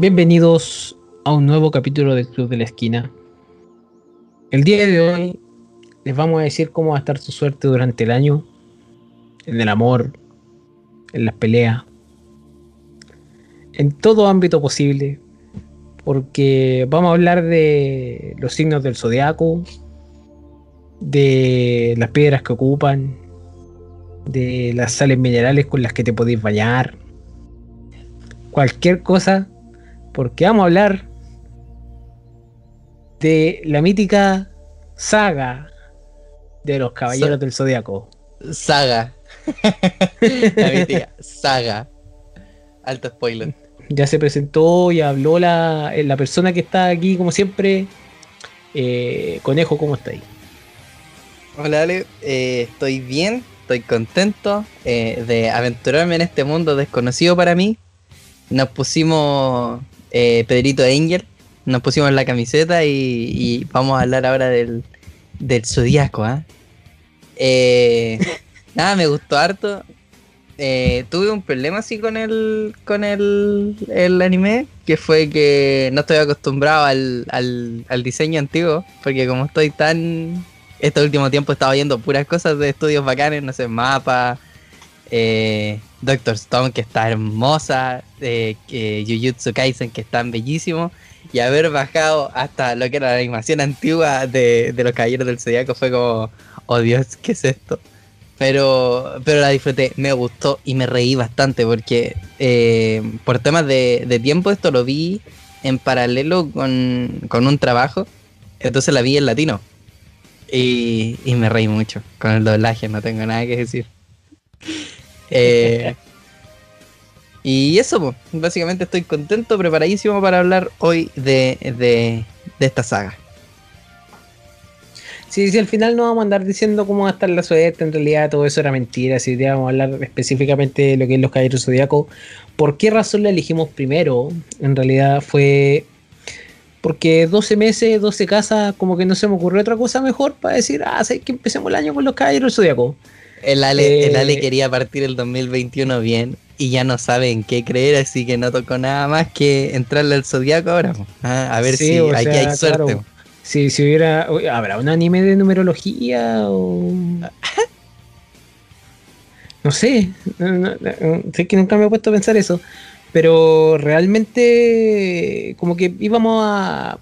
Bienvenidos a un nuevo capítulo del Club de la Esquina. El día de hoy les vamos a decir cómo va a estar su suerte durante el año, en el amor, en las peleas, en todo ámbito posible, porque vamos a hablar de los signos del zodiaco, de las piedras que ocupan, de las sales minerales con las que te podéis bañar, cualquier cosa, porque vamos a hablar de la mítica saga de los Caballeros del Zodiaco. Saga. la mítica saga. Alto spoiler. Ya se presentó y habló la, la persona que está aquí, como siempre. Eh, Conejo, ¿cómo estáis? Hola Ale, eh, estoy bien, estoy contento eh, de aventurarme en este mundo desconocido para mí. Nos pusimos eh, Pedrito Angel, nos pusimos la camiseta y, vamos a hablar ahora del, del zodiaco. ¿ah? nada, me gustó harto. tuve un problema así con el con el, el, anime, que fue que no estoy acostumbrado al, al, al diseño antiguo, porque como estoy tan este último tiempo he estado viendo puras cosas de estudios bacanes, no sé, Mapa, eh, Doctor Stone, que está hermosa, eh, Jujutsu Kaisen, que están bellísimos, y haber bajado hasta lo que era la animación antigua de, los Caballeros del Zodiaco fue como, oh Dios, ¿qué es esto? Pero, pero la disfruté, me gustó y me reí bastante porque eh, por temas de, tiempo esto lo vi en paralelo con, con un trabajo, entonces la vi en latino. Y, me reí mucho con el doblaje, no tengo nada que decir. Eh, y eso, pues, básicamente estoy contento, preparadísimo para hablar hoy de, de, esta saga. Sí, sí, al final no vamos a andar diciendo cómo va a estar la suerte, en realidad todo eso era mentira, si vamos a hablar específicamente de lo que es los Caballeros Zodíacos. ¿Por qué razón la elegimos primero? En realidad fue porque 12 meses, 12 casas, como que no se me ocurrió otra cosa mejor para decir, ah, sé que empecemos el año con los caballeros zodiaco. El Ale, el Ale eh, quería partir el 2021 bien y ya no sabe en qué creer, así que no tocó nada más que entrarle al zodiaco ahora. Ah, a ver si aquí hay suerte. si, si hubiera, ¿habrá un anime de numerología o...? no sé, sé que nunca me he puesto a pensar eso. Pero realmente como que íbamos a...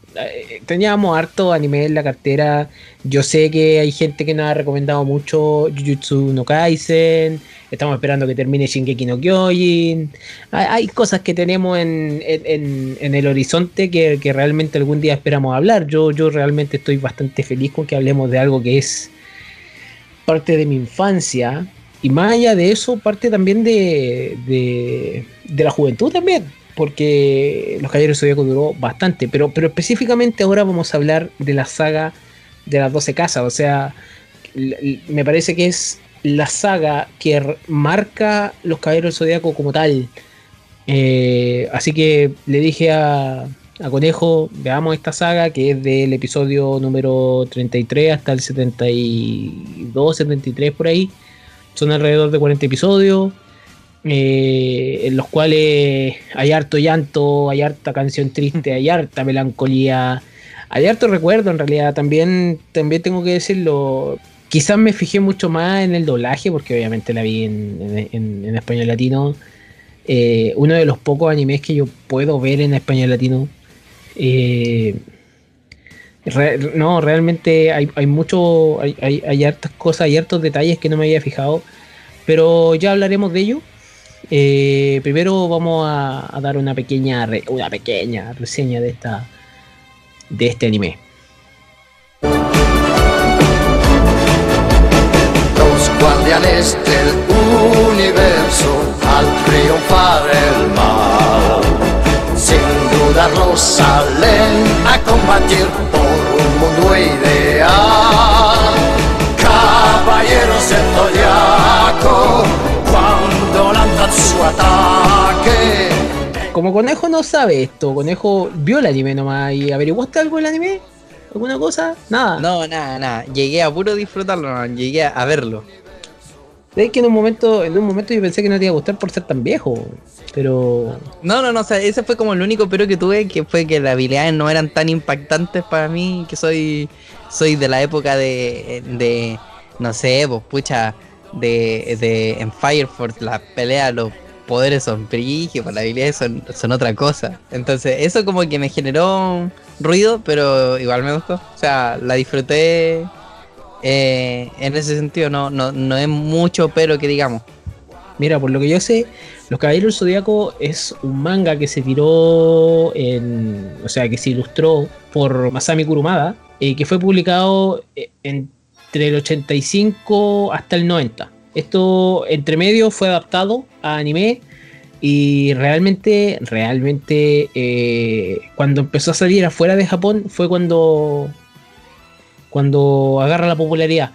Teníamos harto anime en la cartera. Yo sé que hay gente que nos ha recomendado mucho Jujutsu no Kaisen. Estamos esperando que termine Shingeki no Kyojin. Hay, cosas que tenemos en, el horizonte que, realmente algún día esperamos hablar. Yo, yo realmente estoy bastante feliz con que hablemos de algo que es parte de mi infancia y más allá de eso, parte también de, de, la juventud también, porque Los Caballeros Zodíaco duró bastante, pero, pero específicamente ahora vamos a hablar de la saga de las 12 casas, o sea, me parece que es la saga que marca Los Caballeros Zodíaco como tal. Eh, así que le dije a, a Conejo, veamos esta saga que es del episodio número 33 hasta el 72, 73 por ahí. Son alrededor de 40 episodios, eh, en los cuales hay harto llanto, hay harta canción triste, hay harta melancolía, hay harto recuerdo en realidad. También, también tengo que decirlo, quizás me fijé mucho más en el doblaje, porque obviamente la vi en, español latino. Eh, uno de los pocos animes que yo puedo ver en español latino. Eh, no, realmente hay, hay mucho, hay, hay, hartas cosas, hay hartos detalles que no me había fijado, pero ya hablaremos de ello. Eh, primero vamos a, dar una pequeña, una pequeña reseña de esta, de este anime. Los guardianes del universo al triunfar el mal, salen a combatir mundo ideal. Caballeros del Zodiaco, cuando lanzan su ataque. Como Conejo no sabe esto, Conejo vio el anime nomás y averiguaste algo del anime. ¿Alguna cosa? Nada. No, nada, nada. Llegué a puro disfrutarlo, llegué a verlo. Es que en un momento, en un momento yo pensé que no te iba a gustar por ser tan viejo, pero No, no, no, o sea, ese fue como el único pero que tuve, que fue que las habilidades no eran tan impactantes para mí, que soy soy de la época de, de no sé, pues pucha, de, de en Fire Force, las peleas, los poderes son brígidos, las habilidades son, son otra cosa. Entonces, eso como que me generó ruido, pero igual me gustó. O sea, la disfruté eh, en ese sentido, no, no, no es mucho pero que digamos. Mira, por lo que yo sé, Los Caballeros del Zodíaco es un manga que se tiró en. O sea, que se ilustró por Masami Kurumada, y que fue publicado eh, entre el 85 hasta el 90. Esto, entre medio, fue adaptado a anime. Y realmente, realmente, eh, cuando empezó a salir afuera de Japón, fue cuando. Cuando agarra la popularidad.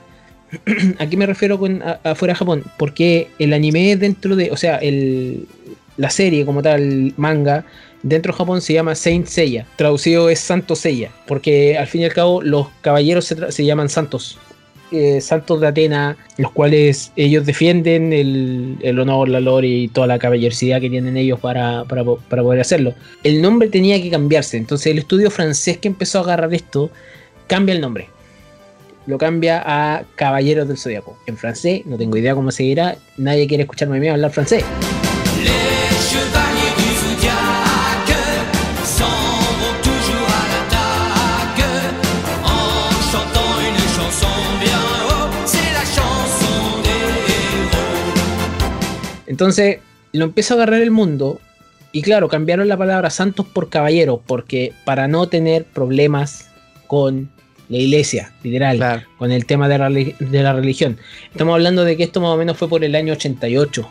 ¿A qué me refiero con afuera de Japón? Porque el anime dentro de, o sea, el, la serie como tal, manga, dentro de Japón se llama Saint Seiya. Traducido es Santo Seiya. Porque al fin y al cabo los caballeros se, se llaman santos. eh, santos de Atena, los cuales ellos defienden el, el honor, la gloria y toda la caballerosidad que tienen ellos para, para para poder hacerlo. El nombre tenía que cambiarse. Entonces el estudio francés que empezó a agarrar esto cambia el nombre lo cambia a Caballeros del Zodiaco. En francés, no tengo idea cómo se dirá, nadie quiere escucharme a mí hablar francés. Entonces, lo empieza a agarrar el mundo. Y claro, cambiaron la palabra santos por caballeros, porque para no tener problemas con la iglesia, literal, Claro. con el tema de, la de la religión. Estamos hablando de que esto más o menos fue por el año 88.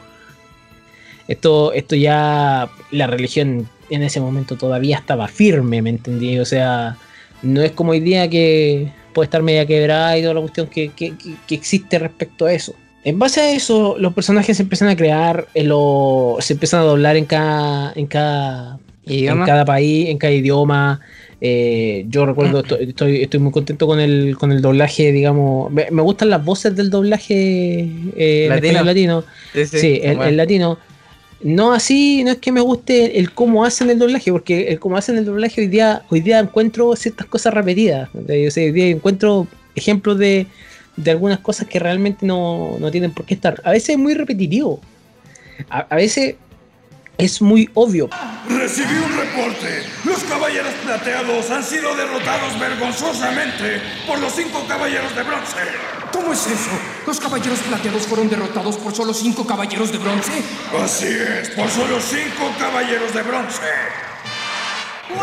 Esto, esto ya, la religión en ese momento todavía estaba firme, ¿me entendí? O sea, no es como hoy día que puede estar media quebrada y toda la cuestión que, que- que- existe respecto a eso. En base a eso, los personajes se empiezan a crear, en lo- se empiezan a doblar en cada, en cada, en Idioma. cada país, en cada idioma. Eh, yo recuerdo, estoy, estoy, estoy muy contento con el, con el doblaje, digamos. Me, me gustan las voces del doblaje eh, en Latino. latino. Sí, Sí, el, bueno. el latino. No así, no es que me guste el cómo hacen el doblaje, porque el cómo hacen el doblaje hoy día, hoy día encuentro ciertas cosas repetidas. O sea, hoy día encuentro ejemplos de, de algunas cosas que realmente no, no tienen por qué estar. A veces es muy repetitivo. A, a veces es muy obvio. Recibí un reporte. Los caballeros plateados han sido derrotados vergonzosamente por los cinco caballeros de bronce. ¿Cómo es eso? ¿Los caballeros plateados fueron derrotados por solo cinco caballeros de bronce? Así es, por solo cinco caballeros de bronce.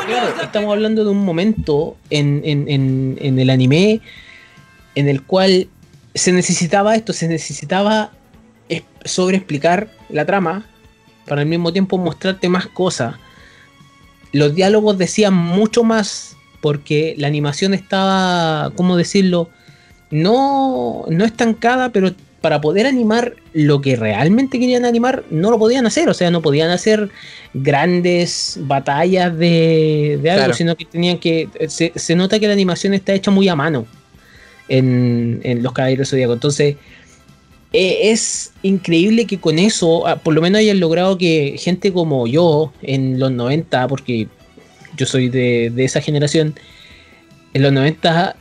Claro, estamos hablando de un momento en, en- en- en el anime en el cual se necesitaba esto, se necesitaba es- sobreexplicar la trama para al mismo tiempo mostrarte más cosas. Los diálogos decían mucho más porque la animación estaba, ¿cómo decirlo? No, no estancada, pero para poder animar lo que realmente querían animar, no lo podían hacer. O sea, no podían hacer grandes batallas de, de algo, Claro. sino que tenían que. Se, se nota que la animación está hecha muy a mano en, en Los Caballeros Zodíaco. Entonces, eh, es increíble que con eso, ah, por lo menos hayan logrado que gente como yo en los 90, porque yo soy de, esa generación, en los 90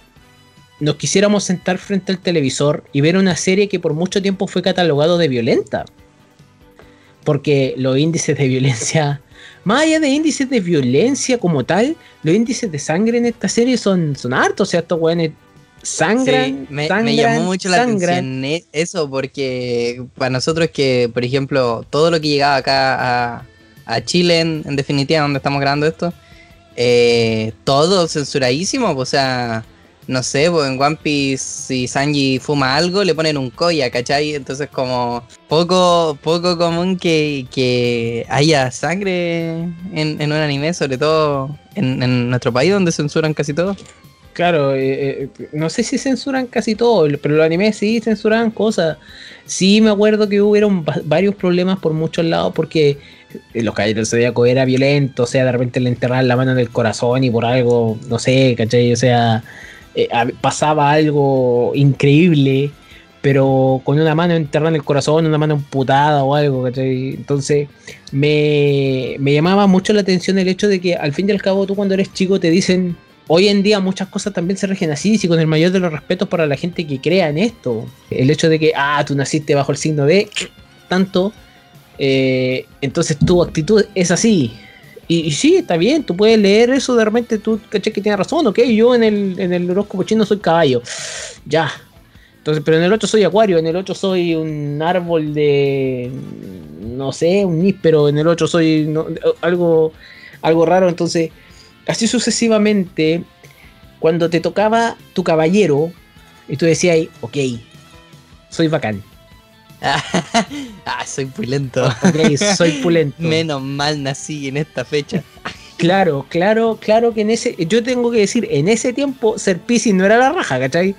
nos quisiéramos sentar frente al televisor y ver una serie que por mucho tiempo fue catalogado de violenta. Porque los índices de violencia, más allá de índices de violencia como tal, los índices de sangre en esta serie son, son hartos. O sea, estos weones sangran, Sí, me, llamó mucho la sangran. atención e- eso porque para nosotros que, por ejemplo, todo lo que llegaba acá a, a Chile, en, en definitiva, donde estamos grabando esto, eh, todo censuradísimo, o sea, no sé, pues en One Piece si Sanji fuma algo, le ponen un koya, ¿cachai? Entonces como poco, poco común que, que haya sangre en, en un anime, sobre todo en, en nuestro país donde censuran casi todo. Claro, eh, eh, no sé si censuran casi todo, pero los animes sí censuraban cosas. Sí me acuerdo que hubieron va- varios problemas por muchos lados porque eh, los caballeros del Zodíaco era violento, o sea, de repente le enterraban la mano en el corazón y por algo, no sé, ¿cachai? O sea, eh, pasaba algo increíble, pero con una mano enterrada en el corazón, una mano amputada o algo, ¿cachai? Entonces me, me llamaba mucho la atención el hecho de que al fin y al cabo tú cuando eres chico te dicen, hoy en día muchas cosas también se rigen así, y con el mayor de los respetos para la gente que crea en esto. El hecho de que, ah, tú naciste bajo el signo de tanto, eh, entonces tu actitud es así. Y, sí, está bien, tú puedes leer eso, de repente tú caché que tienes razón, ok, yo en el, en el horóscopo chino soy caballo, ya. Entonces, pero en el otro soy acuario, en el otro soy un árbol de, no sé, un níspero, en el otro soy no- algo, algo raro, entonces, así sucesivamente, cuando te tocaba tu caballero, y tú decías, ok, soy bacán, ah, soy pulento. ok, soy pulento. Menos mal nací en esta fecha. Claro, claro, claro que en ese. Yo tengo que decir, en ese tiempo ser Pisces no era la raja, ¿cachai?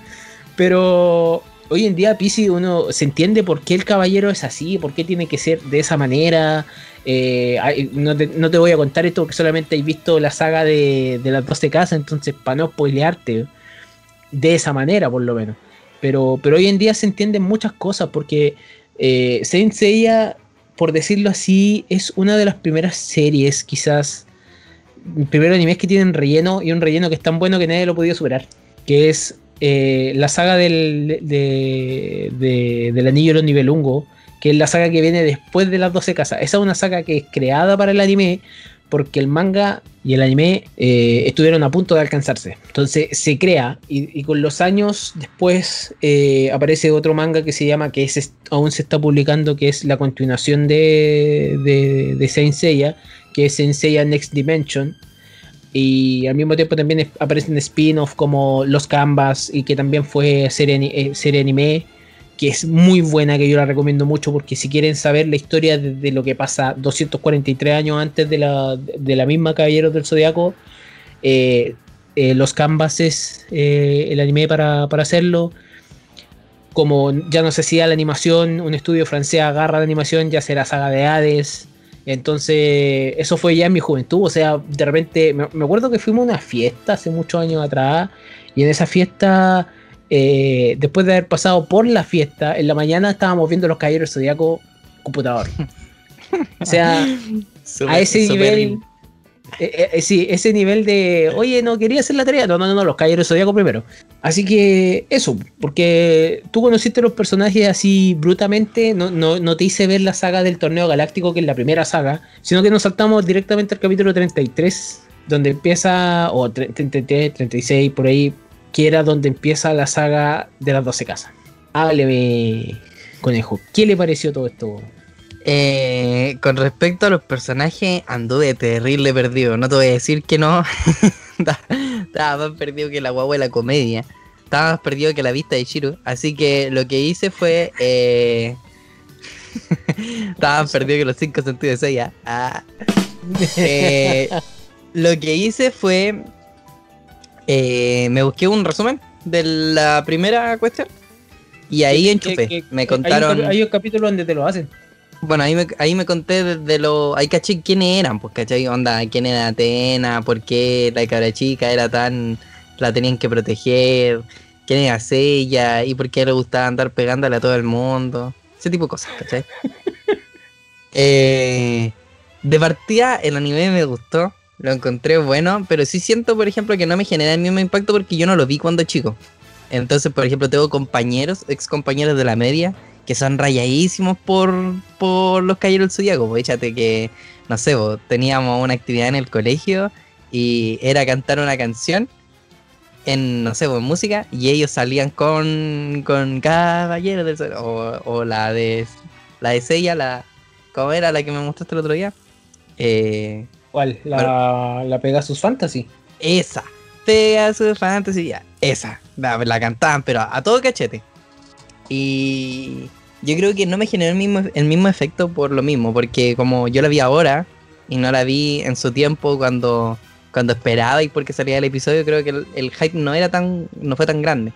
Pero hoy en día Pisces uno se entiende por qué el caballero es así, por qué tiene que ser de esa manera. Eh, no, te, voy a contar esto porque solamente he visto la saga de, de las 12 casas, entonces para no spoilearte de esa manera, por lo menos. Pero, pero hoy en día se entienden muchas cosas porque eh, Saint Seiya, por decirlo así, es una de las primeras series, quizás primeros animes que tienen relleno y un relleno que es tan bueno que nadie lo podido superar. Que es eh, la saga del, de- de- del Anillo de los Nivelungo, que es la saga que viene después de las 12 casas. Esa es una saga que es creada para el anime porque el manga y el anime eh, estuvieron a punto de alcanzarse. Entonces se crea y, y con los años después eh, aparece otro manga que se llama, que es, aún se está publicando, que es la continuación de, de, de Saint Seiya, que es Saint Seiya Next Dimension. Y al mismo tiempo también aparecen spin-off como Los Canvas y que también fue serie, eh, serie anime, que es muy buena, que yo la recomiendo mucho porque si quieren saber la historia de, lo que pasa 243 años antes de la, de la misma Caballeros del Zodiaco, eh, eh, Los Canvas es el anime para, para hacerlo. Como ya no se hacía la animación, un estudio francés agarra la animación, ya será saga de Hades. Entonces, eso fue ya en mi juventud. O sea, de repente, me, me acuerdo que fuimos a una fiesta hace muchos años atrás. Y en esa fiesta, eh, después de haber pasado por la fiesta, en la mañana estábamos viendo los caballeros zodiaco computador. O sea, a ese nivel. Eh, eh, sí, ese nivel de, oye, no quería hacer la tarea. No, no, no, no, los caballeros zodiaco primero. Así que eso, porque tú conociste los personajes así brutamente, no, no, no te hice ver la saga del torneo galáctico, que es la primera saga, sino que nos saltamos directamente al capítulo 33, donde empieza, o 33, 36, por ahí, que era donde empieza la saga de las 12 casas. Hábleme, conejo, ¿qué le pareció todo esto? Eh, con respecto a los personajes, anduve terrible perdido. No te voy a decir que no. Estaba más perdido que la guagua de la comedia. Estaba más perdido que la vista de Shiro. Así que lo que hice fue. Eh... Estaba más perdido que los cinco sentidos de Seiya. Ah. Eh, lo que hice fue. eh, me busqué un resumen de la primera cuestión. Y ahí enchufé. Me hay un contaron. Hay un capítulo donde te lo hacen. Bueno, ahí me, ahí me conté de, lo... Ahí caché quiénes eran, pues, ¿cachai? Onda, quién era Atena, por qué la cabra chica era tan... La tenían que proteger, quién era ella y por qué le gustaba andar pegándole a todo el mundo. Ese tipo de cosas, ¿cachai? Eh, de partida, el anime me gustó, lo encontré bueno, pero sí siento, por ejemplo, que no me genera el mismo impacto porque yo no lo vi cuando chico. Entonces, por ejemplo, tengo compañeros, ex compañeros de la media, que son rayadísimos por, por los caballeros del Zodíaco. Pues échate que, no sé, vos, teníamos una actividad en el colegio y era cantar una canción en, no sé, pues, en música y ellos salían con, con Caballeros del. O, o la de la de Seiya, la, ¿cómo era la que me mostraste el otro día? Eh, ¿Cuál? La, la Pegasus Fantasy. esa. Pegasus Fantasy, ya. Esa. La, la cantaban, pero a, a todo cachete. Y yo creo que no me generó el mismo, el mismo efecto por lo mismo, porque como yo la vi ahora y no la vi en su tiempo cuando, cuando esperaba y porque salía el episodio, creo que el, hype no era tan, no fue tan grande.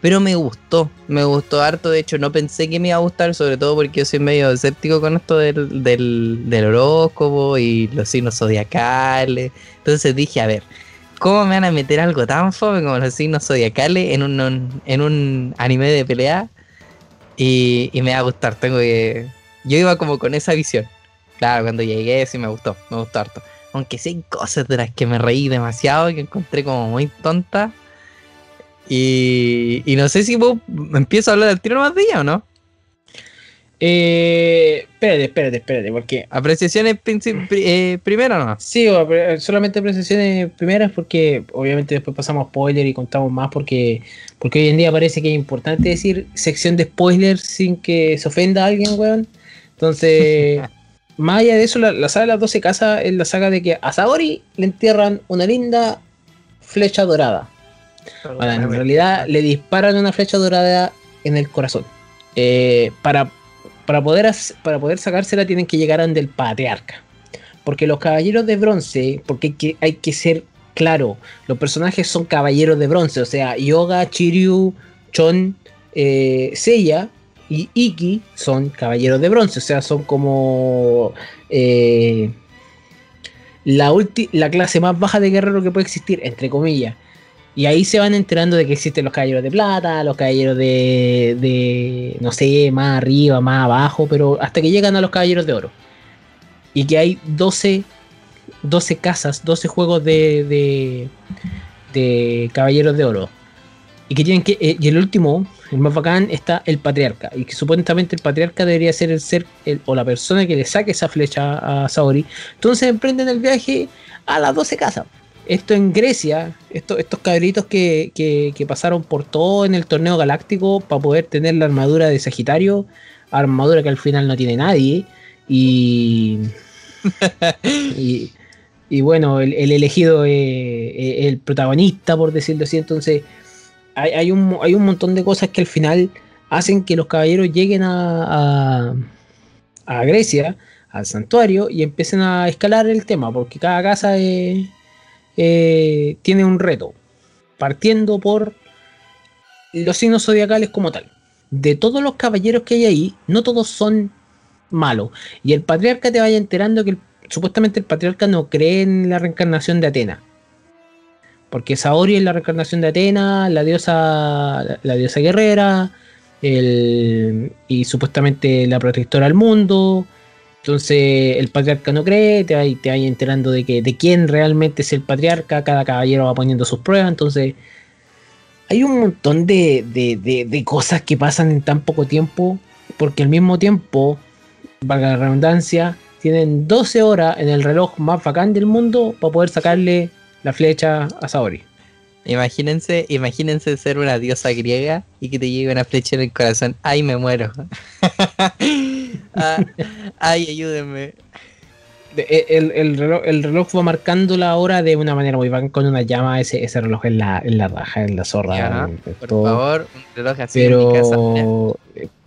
Pero me gustó, me gustó harto, de hecho no pensé que me iba a gustar, sobre todo porque yo soy medio escéptico con esto del, del, del horóscopo y los signos zodiacales. Entonces dije, a ver, ¿cómo me van a meter algo tan fome como los signos zodiacales en un, en un anime de pelea? Y, y me va a gustar, tengo que... Yo iba como con esa visión. Claro, cuando llegué sí me gustó, me gustó harto. Aunque sí hay cosas de las que me reí demasiado, que encontré como muy tontas. Y, y no sé si vos empiezo a hablar del tiro más de o no. Eh, espérate, espérate, espérate, porque Apreciaciones pri- eh, primero no. Sí, pre- solamente apreciaciones primeras porque obviamente después pasamos a spoiler y contamos más porque, porque hoy en día parece que es importante decir sección de spoilers sin que se ofenda a alguien, weón. Entonces, más allá de eso, la, la saga de las 12 casas es la saga de que a Saori le entierran una linda flecha dorada. Bueno, en realidad le disparan una flecha dorada en el corazón. Eh, para, para, poder para poder sacársela tienen que llegar ante el patriarca. Porque los caballeros de bronce, porque hay que, hay que ser claro, los personajes son caballeros de bronce, o sea, Yoga, Chiryu, Chon, eh, Seiya y Iki son caballeros de bronce, o sea, son como eh, la, la clase más baja de guerrero que puede existir, entre comillas. Y ahí se van enterando de que existen los caballeros de plata, los caballeros de, de, no sé, más arriba, más abajo, pero hasta que llegan a los caballeros de oro. Y que hay 12, 12 casas, 12 juegos de, de, de caballeros de oro. Y que tienen que, eh, y el último, el más bacán, está el patriarca. Y que supuestamente el patriarca debería ser el ser el- o la persona que le saque esa flecha a Saori. Entonces emprenden el viaje a las 12 casas. Esto en Grecia, esto- estos cabritos que, que- que pasaron por todo en el torneo galáctico para poder tener la armadura de Sagitario, armadura que al final no tiene nadie. Y, y, y bueno, el, el elegido es es el protagonista, por decirlo así. Entonces, hay, hay un, hay un montón de cosas que al final hacen que los caballeros lleguen a, a, a Grecia, al santuario, y empiecen a escalar el tema, porque cada casa es- eh, tiene un reto, partiendo por los signos zodiacales como tal. De todos los caballeros que hay ahí, no todos son malos. Y el patriarca te vaya enterando que supuestamente el patriarca no cree en la reencarnación de Atena. Porque Saori es la reencarnación de Atena, la diosa, la, diosa guerrera, y supuestamente la protectora del mundo. Entonces el patriarca no cree, te vas te enterando de que de quién realmente es el patriarca, cada caballero va poniendo sus pruebas, entonces hay un montón de, de- de- de cosas que pasan en tan poco tiempo, porque al mismo tiempo, valga la redundancia, tienen 12 horas en el reloj más bacán del mundo para poder sacarle la flecha a Saori. Imagínense, imagínense ser una diosa griega y que te llegue una flecha en el corazón. ¡Ay, me muero! Ah, ¡Ay, ayúdenme! De- e- El, el reloj, el reloj va marcando la hora de una manera muy bacán con una llama, ese, ese reloj en la, en la raja, en la zorra. Ya, en- en Por todo. favor, un reloj así en mi casa. pero,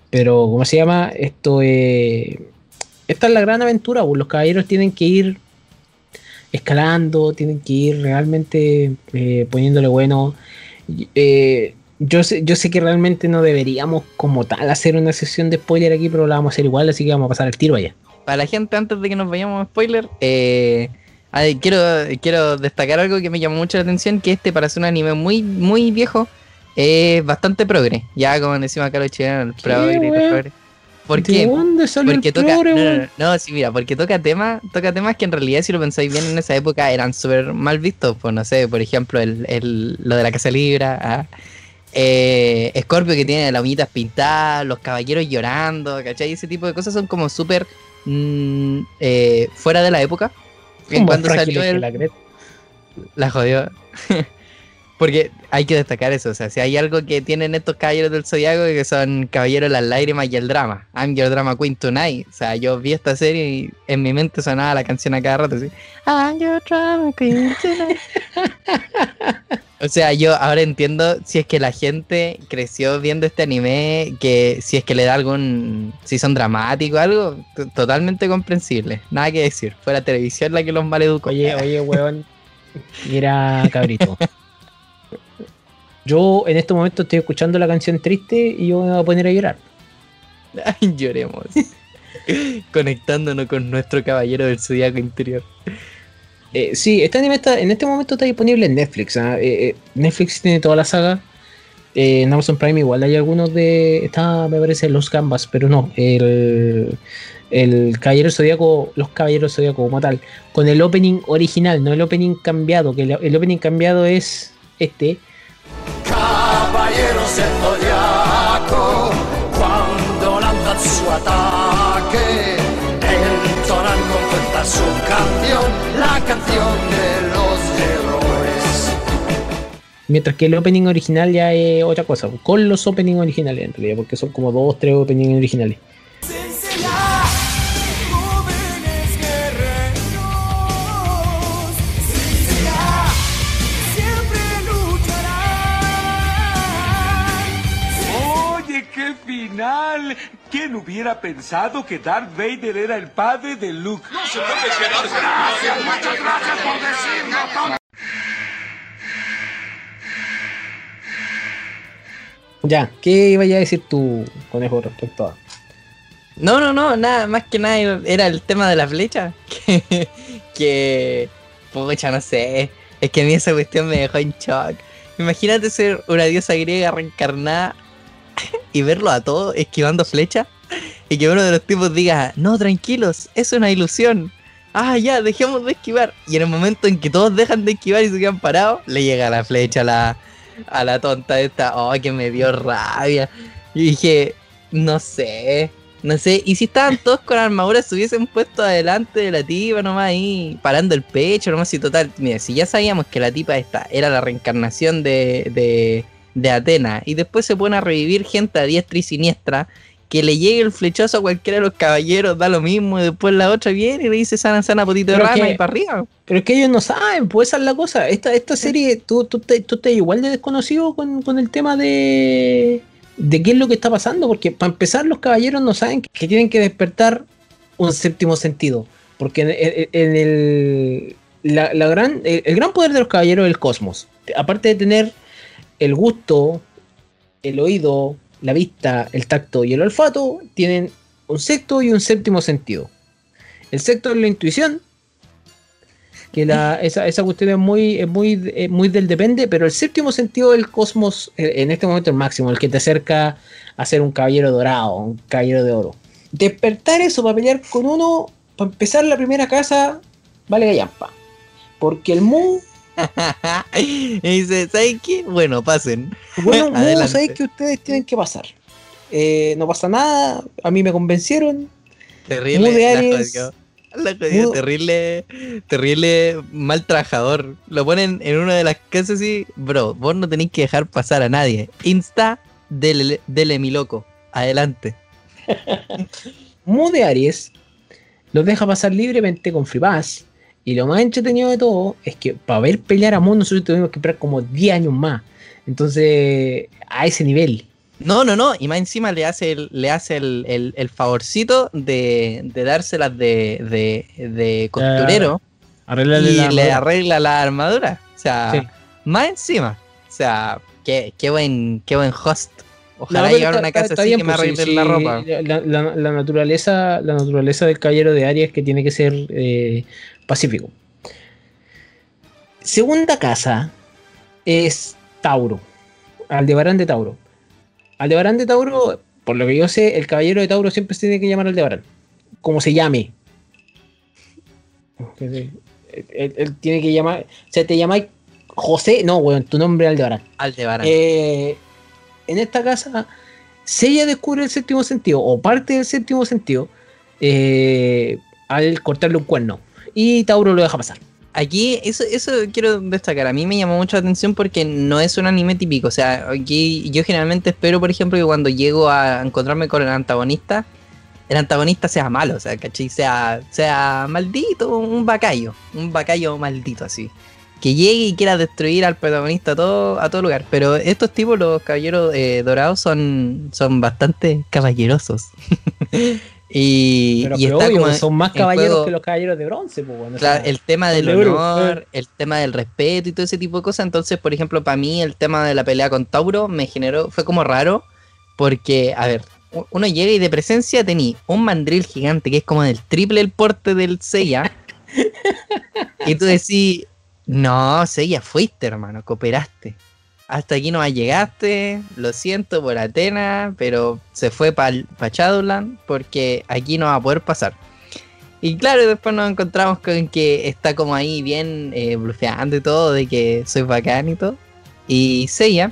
pero, ¿cómo se llama? Esto eh, esta es la gran aventura, pues, los caballeros tienen que ir escalando, tienen que ir realmente eh, poniéndole bueno. Eh, yo sé, yo sé que realmente no deberíamos como tal hacer una sesión de spoiler aquí, pero la vamos a hacer igual, así que vamos a pasar el tiro allá. Para la gente, antes de que nos vayamos a spoiler, eh, ay, quiero, quiero destacar algo que me llamó mucho la atención, que este para ser un anime muy, muy viejo, es bastante progre. Ya como decimos acá los chilenos, el progre, el progre. ¿Por ¿De qué? dónde salió Porque el toca. progre, no, no, weón? no, no, sí, mira, porque toca temas, toca temas que en realidad, si lo pensáis bien, en esa época eran súper mal vistos. Pues no sé, por ejemplo, el, el- lo de la Casa Libra, ah, eh, Scorpio que tiene las uñitas pintadas, los caballeros llorando, ¿cachai? Ese tipo de cosas son como súper mm, eh, fuera de la época. En cuando salió el, la la jodió. Porque hay que destacar eso, o sea, si hay algo que tienen estos caballeros del zodiaco que son caballeros de las lágrimas y el drama. I'm your drama queen tonight. O sea, yo vi esta serie y en mi mente sonaba la canción a cada rato así. I'm your drama queen tonight. o sea, yo ahora entiendo si es que la gente creció viendo este anime, que si es que le da algún, si son dramáticos o algo, totalmente comprensible. Nada que decir. Fue la televisión la que los maleducó. Oye, oye, weón. Mira, cabrito. Yo en este momento estoy escuchando la canción triste y yo me voy a poner a llorar. Ay, lloremos. Conectándonos con nuestro caballero del zodiaco interior. Eh, sí, este anime está, en este momento está disponible en Netflix. ¿ah? Eh, eh, Netflix tiene toda la saga. En Amazon Prime igual hay algunos de. Está, me parece, los Gambas, pero no. El, el Caballero Zodíaco, los Caballeros Zodíaco como tal. Con el opening original, no el opening cambiado. Que el, opening cambiado es este. Caballeros del Zodiaco, cuando lanzan su ataque, entonan con fuerza su canción, canción de los héroes. Mientras que el opening original ya es otra cosa. Con los openings originales en realidad, porque son como dos, tres openings originales. ¿Quién hubiera pensado que Darth Vader era el padre de Luke? No se puede Gracias, muchas gracias por decirlo, Tom. Ya, ¿qué iba a decir tu conejo respecto a.? No, no, no, nada, más que nada era el tema de la flecha. Que, que pucha, no sé. Es que a mí esa cuestión me dejó en shock. Imagínate ser una diosa griega reencarnada y verlo a todos esquivando flecha. Y que uno de los tipos diga, no, tranquilos, es una ilusión. Ah, ya, dejemos de esquivar. Y en el momento en que todos dejan de esquivar y se quedan parados, le llega la flecha a la, a la tonta esta. Oh, que me dio rabia. Y dije, no sé, no sé. Y si estaban todos con armadura, se hubiesen puesto adelante de la tipa nomás ahí, parando el pecho nomás. Y total, mira, si ya sabíamos que la tipa esta era la reencarnación de, de Atena, y después se pone a revivir gente a diestra y siniestra. Que le llegue el flechazo a cualquiera de los caballeros, da lo mismo, y después la otra viene y le dice sana, sana, potito de que- y para arriba. Pero es que ellos no saben, pues esa es la cosa. Esta, esta serie, tú, tú, te- tú estás igual de desconocido con, con el tema de, de qué es lo que está pasando. Porque para empezar, los caballeros no saben que tienen que despertar un séptimo sentido. Porque en, el, la, la gran, el, el gran poder de los caballeros es el cosmos. Aparte de tener el gusto, el oído, la vista, el tacto y el olfato, tienen un sexto y un séptimo sentido. El sexto es la intuición, que la, esa, esa cuestión es muy, es muy, es muy del depende, pero el séptimo sentido del cosmos, eh, en este momento el máximo, el que te acerca a ser un caballero dorado, un caballero de oro. Despertar eso para pelear con uno, para empezar la primera casa, vale gallampa. Porque el Mu, y dice, ¿sabes qué? Bueno, pasen. bueno, Adelante. sabéis que ustedes tienen que pasar. Eh, no pasa nada, a mí me convencieron. Terrible. La jodió. La jodió, terrible, terrible mal trabajador. Lo ponen en una de las casas y, bro, vos no tenéis que dejar pasar a nadie. Insta, dele, dele mi loco. Adelante. Mu de Aries los deja pasar libremente con Free Pass. Y lo más entretenido de todo es que para ver pelear a Mu nosotros tuvimos que esperar como 10 años más. Entonces, a ese nivel. No, no, no. Y más encima le hace el, le hace el, el- el favorcito de, de dárselas de, de, de costurero y la le arregla la armadura. O sea, Sí. más encima. O sea, qué, qué buen, qué buen host. Ojalá No, llegar a una está- casa está así que me pues, sí, la ropa. La, la- la naturaleza, la naturaleza del caballero de Aries que tiene que ser eh, pacífico. Segunda casa es Tauro. Aldebarán de Tauro. Aldebarán de Tauro, por lo que yo sé, el caballero de Tauro siempre se tiene que llamar Aldebarán. Como se llame. Él, él- él tiene que llamar. O sea, te llamáis José. No, weón, tu nombre es Aldebarán. Aldebarán. Eh, en esta casa, si ella descubre el séptimo sentido o parte del séptimo sentido, eh, al cortarle un cuerno. Y Tauro lo deja pasar. Aquí, eso, eso quiero destacar. A mí me llamó mucho la atención porque no es un anime típico. O sea, aquí yo generalmente espero, por ejemplo, que cuando llego a encontrarme con el antagonista, el antagonista sea malo, o sea, ¿cachai? Sea, sea maldito, un bacayo. Un bacayo maldito así. Que llegue y quiera destruir al protagonista a todo, a todo lugar. Pero estos tipos, los caballeros eh, dorados, son, son bastante caballerosos. y, Pero, y pero está obvio, como son más caballeros juego- que los caballeros de bronce. Pues, bueno, o sea, el tema del de honor, el tema del respeto y todo ese tipo de cosas. Entonces, por ejemplo, para mí el tema de la pelea con Tauro me generó, fue como raro, porque, a ver, uno llega y de presencia tenía un mandril gigante que es como del triple el porte del Seiya. y tú decís, no, Seiya, fuiste, hermano, cooperaste. hasta aquí no llegaste, lo siento por Atenas, pero se fue para pa Shadowland porque aquí no va a poder pasar. Y claro, después nos encontramos con que está como ahí bien eh, blufeando y todo, de que soy bacán y todo. Y Seiya,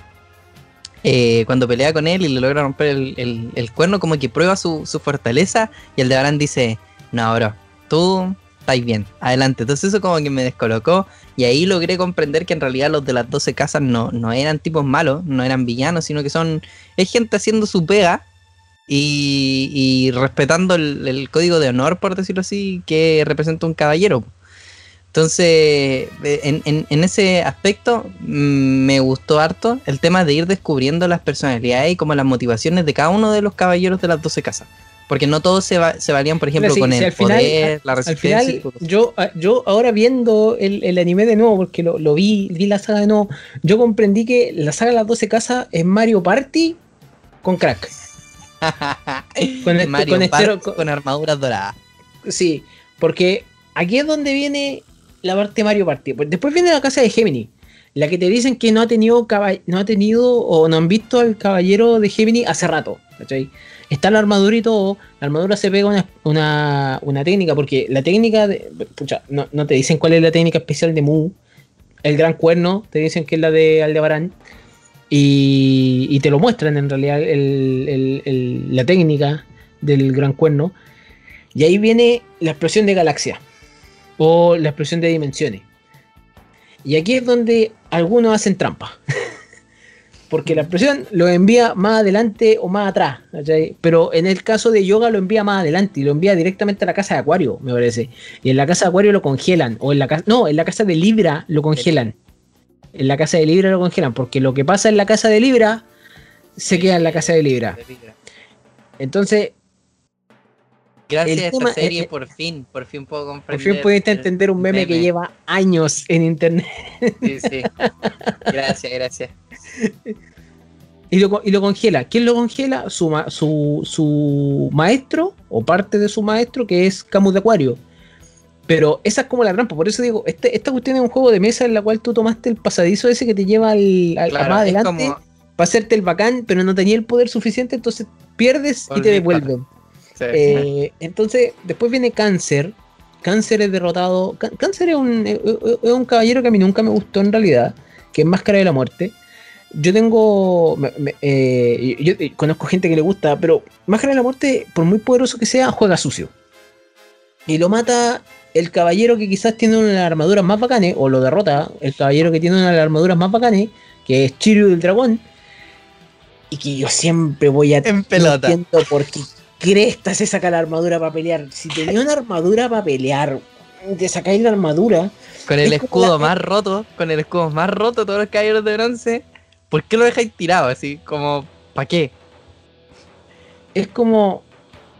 eh, cuando pelea con él y le logra romper el, cuerno, como que prueba su, su fortaleza y el de Baran dice, no, bro, tú estáis bien, adelante. Entonces eso como que me descolocó y ahí logré comprender que en realidad los de las 12 casas no, no eran tipos malos, no eran villanos, sino que son, es gente haciendo su pega y, respetando el, código de honor, por decirlo así, que representa un caballero. Entonces, eh, en, en- en ese aspecto mm, me gustó harto el tema de ir descubriendo las personalidades y como las motivaciones de cada uno de los caballeros de las 12 casas. Porque no todos se, va- se valían, por ejemplo, sí, con sí, el al final- poder, la Al resistencia. y final, yo, yo ahora viendo el, el anime de nuevo, porque lo, lo vi, vi la saga de nuevo, yo comprendí que la saga de las 12 casas es Mario Party con crack. con este- Mario con este- con- con armaduras doradas. Sí, porque aquí es donde viene la parte Mario Party. Pues después viene la casa de Gemini, la que te dicen que no ha tenido no ha tenido o no han visto al caballero de Gemini hace rato. Está la armadura y todo. La armadura se pega una, una, una técnica, porque la técnica. Pucha, no, te dicen cuál es la técnica especial de Mu. El gran cuerno, te dicen que es la de Aldebarán. Y, te lo muestran en realidad la técnica del gran cuerno. Y ahí viene la explosión de galaxia. O la explosión de dimensiones. Y aquí es donde algunos hacen trampa. Porque la explosión lo envía más adelante o más atrás. ¿cachai? Pero en el caso de Yoga lo envía más adelante y lo envía directamente a la casa de Acuario, me parece. Y en la casa de Acuario lo congelan. O en la casa. No, en la casa de Libra lo congelan. En la casa de Libra lo congelan. Porque lo que pasa en la casa de Libra se queda en la casa de Libra. Entonces, Gracias a esta tema- serie, eh, por fin, por fin puedo por comprender. fin pudiste entender un meme, que lleva años en internet. Sí, sí. Gracias, gracias. Y lo, co- y lo congela. ¿Quién lo congela? Su, su, su maestro, o parte de su maestro, que es Camus de Acuario. Pero esa es como la trampa. Por eso digo, este, esta cuestión es un juego de mesa en la cual tú tomaste el pasadizo ese que te lleva al, al- Claro, más adelante como- para hacerte el bacán, pero no tenía el poder suficiente, entonces pierdes y te devuelven. sí. Eh, entonces, después viene Cáncer. Cáncer es derrotado. Cá- Cáncer es un, es un caballero que a mí nunca me gustó en realidad, que es Máscara de la Muerte. Yo tengo. me- me- eh, yo, yo conozco gente que le gusta, pero Máscara de la Muerte, por muy poderoso que sea, juega sucio. Y lo mata el caballero que quizás tiene una de las armaduras más bacanes, o lo derrota el caballero que tiene una de las armaduras más bacanes, que es Chiryu del Dragón. Y que yo siempre voy a. En pelota. No entiendo por qué cresta se saca la armadura para pelear. Si tenía una armadura para pelear, te sacáis la armadura. Con el es escudo la- más roto, con el escudo más roto, todos los caballeros de bronce. ¿Por qué lo dejáis tirado así? Como, ¿para qué? Es como.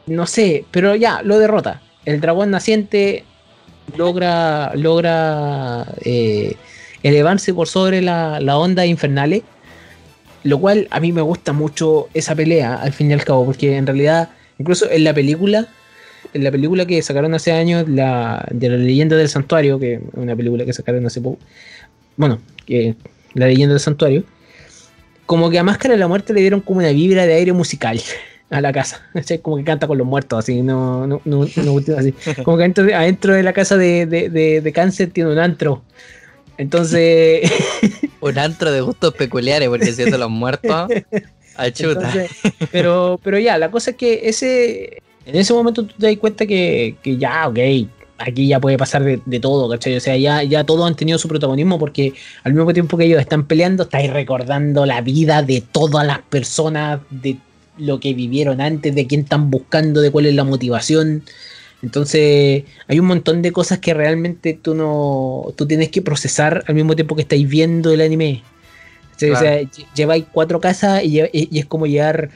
No sé, pero ya, lo derrota. El dragón naciente logra. logra. eh, elevarse por sobre la, la onda infernales. Lo cual a mí me gusta mucho esa pelea, al fin y al cabo, porque en realidad, incluso en la película, en la película que sacaron hace años, la, de la leyenda del santuario, que es una película que sacaron hace poco, bueno, que la leyenda del santuario, como que a Máscara de la Muerte le dieron como una vibra de aire musical a la casa, ¿cachai? como que canta con los muertos, así, no, no, no, no así. como que adentro de, adentro de la casa de, de, de, de cáncer tiene un antro. Entonces, Un antro de gustos peculiares, porque si eso los muertos, a chuta. Entonces, pero, pero ya, la cosa es que ese en ese momento tú te das cuenta que, que ya, ok, aquí ya puede pasar de, de todo, ¿cachai? O sea, ya, ya todos han tenido su protagonismo porque al mismo tiempo que ellos están peleando, estáis recordando la vida de todas las personas, de lo que vivieron antes, de quién están buscando, de cuál es la motivación. Entonces, hay un montón de cosas que realmente tú no. tú tienes que procesar al mismo tiempo que estáis viendo el anime. O sea, lle- lleváis cuatro casas y, lle- y- y es como llevar.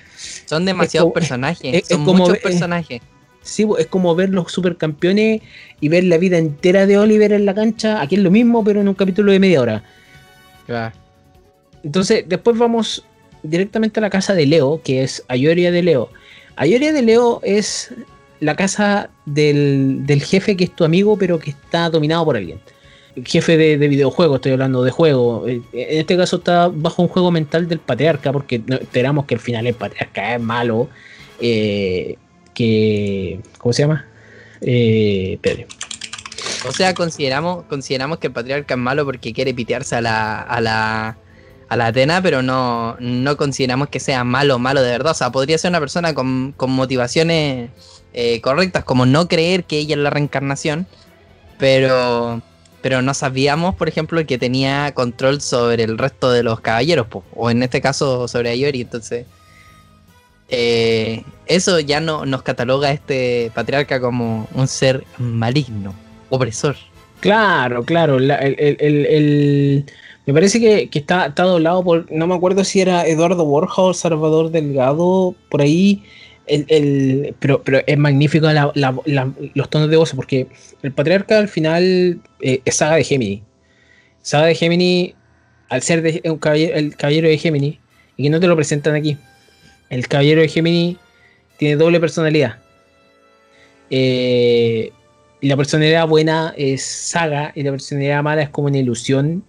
Son demasiados personajes, es- es son como muchos ve- personajes. Sí, bo, es como ver los supercampeones y ver la vida entera de Oliver en la cancha. Aquí es lo mismo, pero en un capítulo de media hora. Entonces, después vamos directamente a la casa de Leo, que es Ayoria de Leo. Ayoria de Leo es la casa del, del jefe que es tu amigo, pero que está dominado por alguien. jefe de, de videojuego, estoy hablando de juego. Eh, En este caso está bajo un juego mental del patriarca, porque esperamos que al final el patriarca es malo. eh, que. ¿Cómo se llama? Eh, Pedro. O sea, consideramos, consideramos que el patriarca es malo porque quiere pitearse a la, a la, a la Atena, pero no, no consideramos que sea malo, malo de verdad. O sea, podría ser una persona con, con motivaciones eh, correctas, como no creer que ella es la reencarnación, pero, pero no sabíamos, por ejemplo, que tenía control sobre el resto de los caballeros, po, o en este caso sobre Ayori. Entonces, eh, eso ya no nos cataloga a este patriarca como un ser maligno, opresor. Claro, claro. la- el, el- me parece que, está, está doblado por. No me acuerdo si era Eduardo Borja o Salvador Delgado, por ahí. Pero, pero es magnífico los tonos de voz, porque el patriarca al final eh, es saga de Gemini. Saga de Gemini, al ser de- el caballero de Gemini, y que no te lo presentan aquí. El caballero de Gemini tiene doble personalidad. Eh, y la personalidad buena es Saga y la personalidad mala es como una ilusión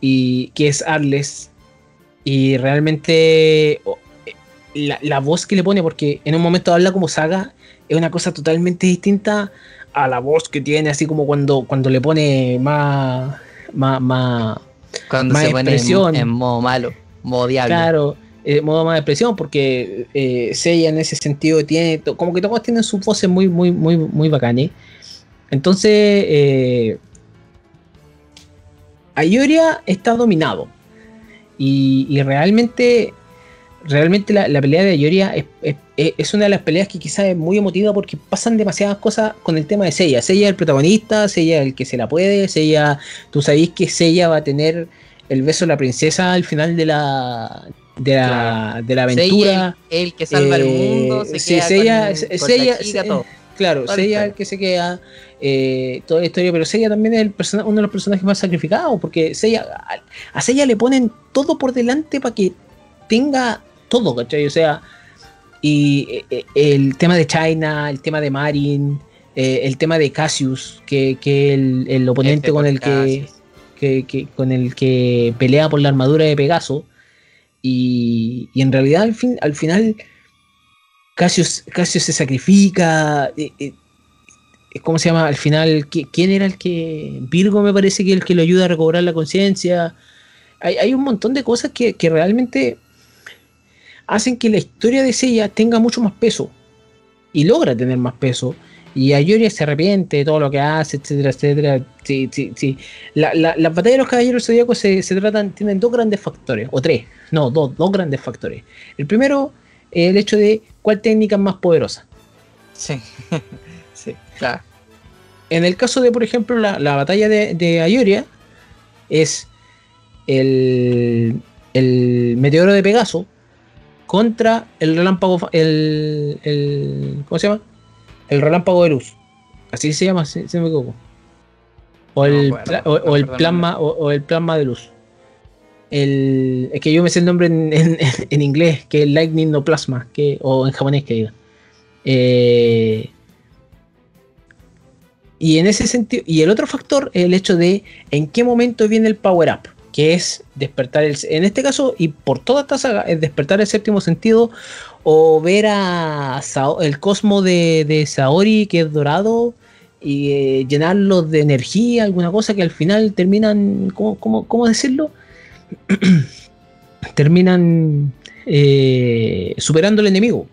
y que es Arles y realmente eh, la, la voz que le pone porque en un momento habla como Saga es una cosa totalmente distinta a la voz que tiene así como cuando cuando le pone más más, más Cuando Más se pone en, en modo malo, modo diablo. Claro, eh, modo más de expresión, porque eh, en ese sentido tiene, como que todos tienen sus voces muy, muy, muy, muy bacanes. Entonces, eh, Ayoria está dominado. Y, realmente, realmente la, la pelea de Ayoria es, es- una de las peleas que quizás es muy emotiva porque pasan demasiadas cosas con el tema de Seiya. Seiya es el protagonista, Seiya es el que se la puede, Seiya, tú sabés que Seiya va a tener el beso de la princesa al final de la, de la, de la aventura. el, el que salva el Eh, mundo, se sí, queda Seiya- con, Se- con Seiya- la chica, Se- todo. Claro, historia. el que se queda, eh, toda la historia, pero Seiya también es el persona- uno de los personajes más sacrificados, porque a, a le ponen todo por delante para que tenga todo, ¿cachai? O sea, y eh, eh, el tema de China, el tema de Marin, el tema de Cassius, que, que el, el oponente F con el que, que, que- con el que pelea por la armadura de Pegaso. Y, y en realidad al, fin, al final Cassius, Cassius se sacrifica. eh, eh, ¿Cómo se llama? Al final, ¿qui- ¿quién era el que... Virgo me parece que es el que lo ayuda a recobrar la conciencia. Hay, hay un montón de cosas que, que realmente hacen que la historia de Seiya tenga mucho más peso. Y logra tener más peso. Y Ayoria se arrepiente de todo lo que hace, etcétera, etcétera. Sí, sí, sí. La, la, las batallas de los caballeros zodíacos se, se tratan, tienen dos grandes factores, o tres, no, dos, dos grandes factores. El primero, el hecho de cuál técnica es más poderosa. Sí. sí, claro. En el caso de, por ejemplo, la, la batalla de, de Ayoria, es el, el meteoro de Pegaso contra el relámpago, el, el- ¿cómo se llama? El relámpago de luz. Así se llama, si, me equivoco. O No el, pla- o, o plasma, o, o el plasma de luz. El, es que yo me sé el nombre en, en- en inglés, que es Lightning no Plasma, que, o en japonés que diga. Eh, y en ese sentido, y el otro factor es el hecho de en qué momento viene el power up, que es despertar el, en este caso y por toda esta saga es despertar el séptimo sentido o ver a el cosmo de, de Saori que es dorado y eh, llenarlo de energía, alguna cosa que al final terminan, ¿cómo, cómo- cómo decirlo? terminan eh, superando al enemigo.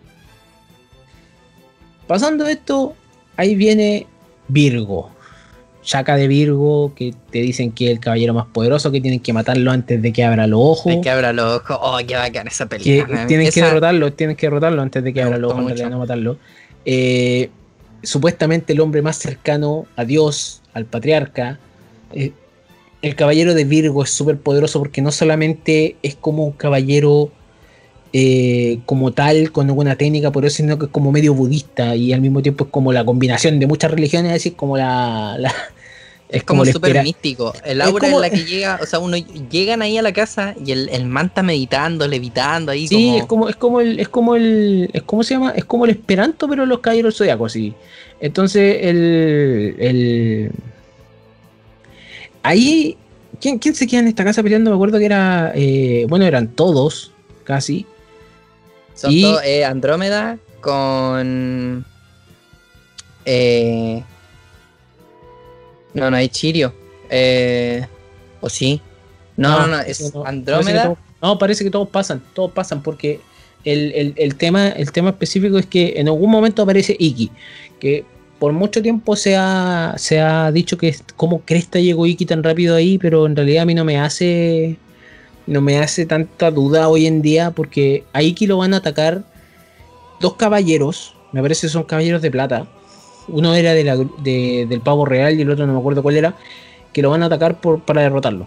Pasando esto, ahí viene Virgo. Shaka de Virgo, que te dicen que es el caballero más poderoso, que tienen que matarlo antes de que abra los ojos. Hay que abra los ojos. Oh, qué bacán esa Que película. tienen que derrotarlo, tienen que derrotarlo antes de que Me abra los ojos, en realidad, mucho. no matarlo. Eh, supuestamente el hombre más cercano a Dios, al patriarca. eh, el caballero de Virgo es súper poderoso porque no solamente es como un caballero eh, como tal, con alguna técnica por eso, sino que es como medio budista y al mismo tiempo es como la combinación de muchas religiones, es decir, como la... la- Es como súper místico. El aura como- en la que llega, o sea, uno llegan ahí a la casa y el, el man está meditando, levitando ahí Sí, como... es como, es como el, es como el, es como se llama, es como el esperanto, pero los caballeros zodiacos, sí. Entonces, el, el ahí, ¿quién, ¿quién se queda en esta casa peleando? Me acuerdo que era, eh, bueno, eran todos, casi. Son Y- todos, eh, Andrómeda con. Eh, no, no hay Chirio. Eh, ¿O sí? No, no, no, parece es parece Andrómeda. todos- no, parece que todos pasan, todos pasan, porque el, el- el tema, el tema específico es que en algún momento aparece Iki, que por mucho tiempo se ha, se ha dicho que es- cómo cresta llegó Iki tan rápido ahí, pero en realidad a mí no me hace no me hace tanta duda hoy en día, porque a Iki lo van a atacar dos caballeros, me parece que son caballeros de plata, uno era del pavo real y el otro no me acuerdo cuál era, que lo van a atacar por, para derrotarlo.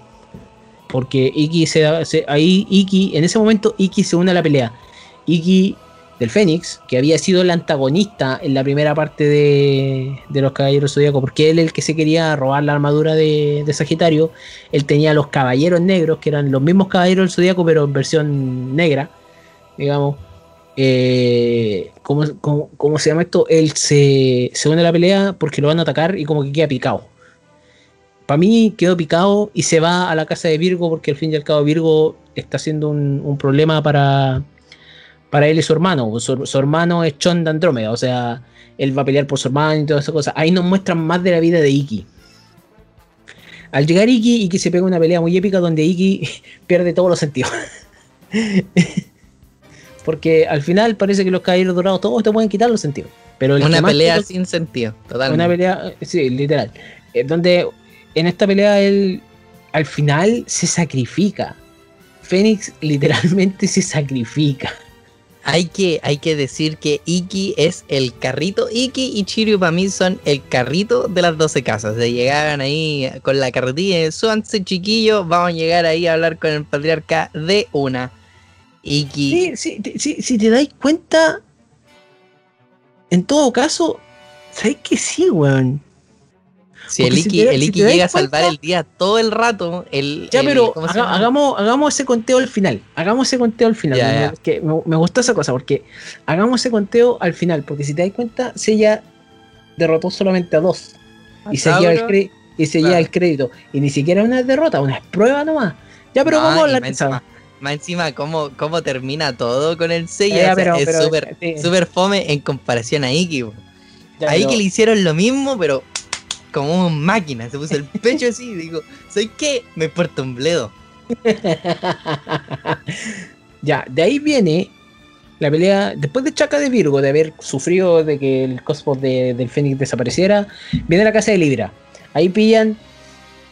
Porque Iki se- ahí Iki, en ese momento Iki se une a la pelea. Iki del Fénix, que había sido el antagonista en la primera parte de, de los Caballeros Zodíacos, porque él el que se quería robar la armadura de, de Sagitario, él tenía los Caballeros Negros, que eran los mismos Caballeros del Zodíaco, pero en versión negra, digamos. Eh, ¿cómo, se llama esto? Él se, se une a la pelea porque lo van a atacar y como que queda picado. Para mí quedó picado y se va a la casa de Virgo porque al fin y al cabo Virgo está siendo un, un problema para, para él y su hermano. Su, su hermano es Chon de Andrómeda, o sea, él va a pelear por su hermano y todas esas cosas. Ahí nos muestran más de la vida de Iki. Al llegar Iki, Iki se pega una pelea muy épica donde Iki pierde todos los sentidos. Porque al final parece que los caballeros dorados todos te pueden quitar los sentidos. Pero Una pelea sin sentido, totalmente. una pelea, sí, literal. Eh, donde en esta pelea él al final se sacrifica. Fénix literalmente se sacrifica. Hay que, hay que decir que Iki es el carrito. Iki y Chiryu para mí son el carrito de las 12 casas. De llegaban ahí con la carretilla de súbanse chiquillos, vamos a llegar ahí a hablar con el patriarca de una. Iki. Sí, sí, si te dais cuenta, en todo caso, ¿sabes que sí, weón? si el si Iki, te- el Iki llega a salvar cuenta- el día todo el rato. El, Ya, el- pero hagamos, hagamos ese conteo al final. Hagamos ese conteo al final. Ya, me, ya. que me, me gustó esa cosa, porque hagamos ese conteo al final. Porque si te das cuenta, Sella derrotó solamente a dos. Y se, lleva el, Tauro. cre- y se Claro. lleva el crédito. Y ni siquiera una derrota, una prueba nomás. Ya, pero No, vamos a y hablar de esa. Más encima, cómo, cómo termina todo con el sello. Ya, o sea, pero- es súper sí. súper fome en comparación a Iki. pero- que le hicieron lo mismo, pero como una máquina. Se puso el pecho así y digo, ¿soy qué? Me importa un bledo. ya, de ahí viene la pelea. Después de Chaca de Virgo, de haber sufrido de que el cosmos de- del Fénix desapareciera, viene la casa de Libra. Ahí pillan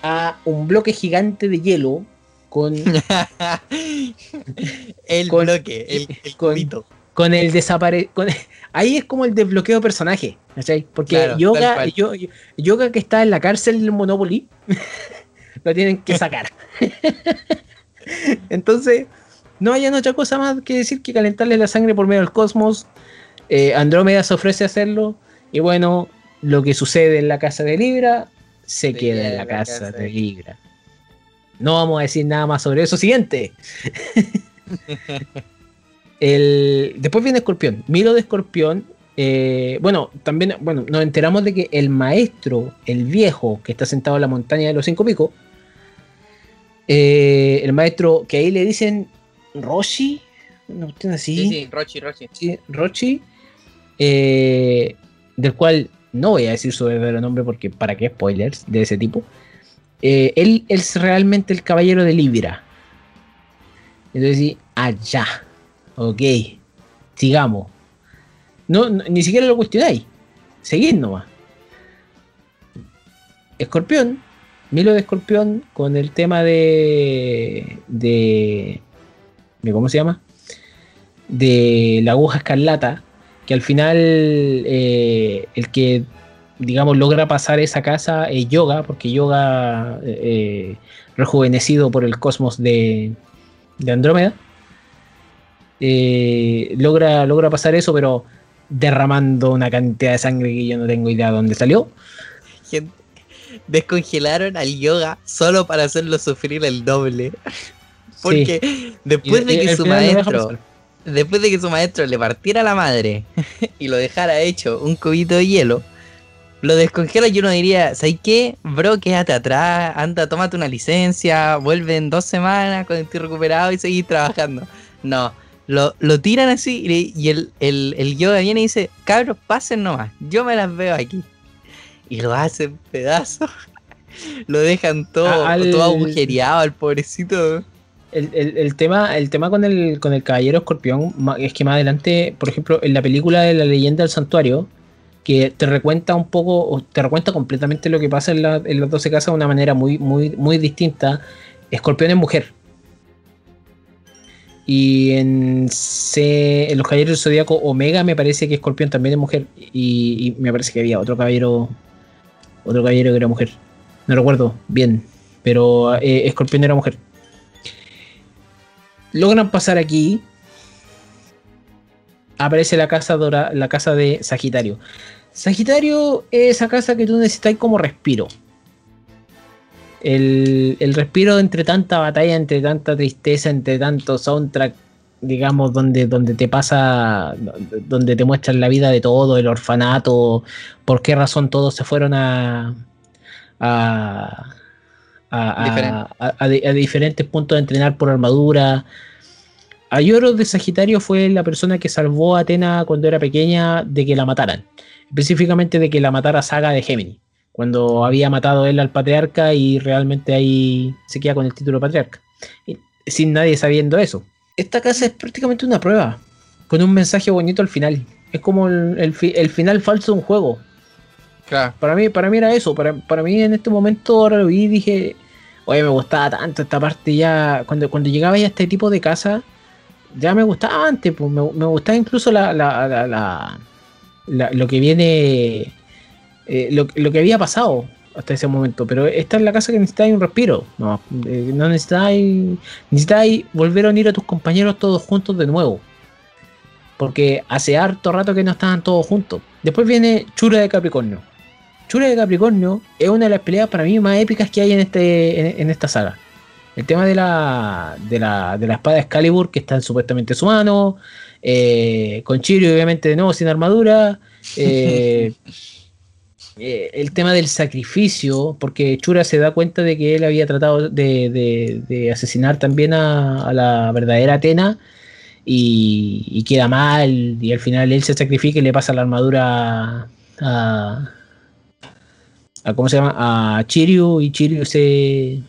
a un bloque gigante de hielo con, el Con- bloque, el, el con- cubito. con el desapare con- Ahí es como el desbloqueo de personaje, ¿cachai? Porque Claro, Yoga, yo, yo- Yoga que está en la cárcel en Monopoly, lo tienen que sacar. Entonces, no hayan otra cosa más que decir que calentarle la sangre por medio del cosmos. Eh, Andrómeda se ofrece a hacerlo. Y bueno, lo que sucede en la casa de Libra se queda en la casa de Libra. No vamos a decir nada más sobre eso. Siguiente. El, después viene Escorpión. Milo de Escorpión. eh, bueno, también bueno, nos enteramos de que el maestro, el viejo, que está sentado en la montaña de los cinco picos, eh, el maestro que ahí le dicen Roshi, cuestión así, Sí, sí, Rochi, Rochi. sí, Rochi, eh, del cual no voy a decir su verdadero nombre porque para qué spoilers de ese tipo. Eh, él, es realmente el caballero de Libra. Entonces, sí, allá. Ok, sigamos. No, no, ni siquiera lo cuestionáis. Seguid nomás. Escorpión, Milo de Escorpión con el tema de. de. de ¿Cómo se llama? De la aguja escarlata. Que al final eh, el que, digamos, logra pasar esa casa es Yoga, porque Yoga, eh, rejuvenecido por el cosmos de, de Andrómeda, eh, logra, logra pasar eso, pero derramando una cantidad de sangre que yo no tengo idea de dónde salió. Gente, descongelaron al yoga solo para hacerlo sufrir el doble. Porque después Y- de que su maestro, después de que su maestro le partiera la madre y lo dejara hecho un cubito de hielo, lo descongela y uno diría, ¿sabes qué? Bro, quédate atrás, anda, tómate una licencia, vuelve en dos semanas cuando estés recuperado y seguís trabajando. No, lo, lo tiran así y, y el, el, el yoga viene y dice, cabros, pasen nomás, yo me las veo aquí. Y lo hacen pedazos. lo dejan todo, A- al- todo agujereado al pobrecito. El, el- el tema, el tema con el, con el caballero escorpión es que más adelante, por ejemplo, en la película de la leyenda del santuario, que te recuenta un poco, o te recuenta completamente lo que pasa en, la- las 12 casas de una manera muy, muy, muy distinta. Escorpión es mujer. Y en, C- los caballeros del zodiaco Omega me parece que Escorpión también es mujer. Y, y me parece que había otro caballero. Otro caballero que era mujer. No recuerdo bien. Pero eh, Escorpión era mujer logran pasar aquí. Aparece la casa dora, la casa de Sagitario. Sagitario es esa casa que tú necesitas como respiro. El, el respiro entre tanta batalla, entre tanta tristeza, entre tanto soundtrack, digamos, donde, donde te pasa, donde te muestran la vida de todo, el orfanato, por qué razón todos se fueron a, a diferentes puntos de entrenar por armadura. Ayoros de Sagitario fue la persona que salvó a Atena cuando era pequeña de que la mataran. Específicamente de que la matara Saga de Gemini. Cuando había matado él al patriarca y realmente ahí se queda con el título de patriarca. Y sin nadie sabiendo eso. Esta casa es prácticamente una prueba. Con un mensaje bonito al final. Es como el, el fi- el final falso de un juego. Claro. Para mí, para mí era eso. Para, para mí en este momento ahora lo vi y dije, oye, me gustaba tanto esta parte ya. Cuando, cuando llegaba ya a este tipo de casa, ya me gustaba antes. Pues, me, me gustaba incluso la, la- la- la- lo que viene, eh, lo, lo que había pasado hasta ese momento. Pero esta es la casa que necesitáis un respiro. No, eh, no necesitáis, necesitáis volver a unir a tus compañeros todos juntos de nuevo. Porque hace harto rato que no estaban todos juntos. Después viene Chura de Capricornio. Chura de Capricornio es una de las peleas para mí más épicas que hay en, este, en, en esta saga. El tema de la, de la, de la espada Excalibur, que está supuestamente en su mano. eh, con Chirio, obviamente, de nuevo, sin armadura. eh, eh, el tema del sacrificio, porque Chura se da cuenta de que él había tratado de, de- de asesinar también a, a la verdadera Atena y, y queda mal y al final él se sacrifica y le pasa la armadura a, a ¿cómo se llama? a Chiryu y Chiryu se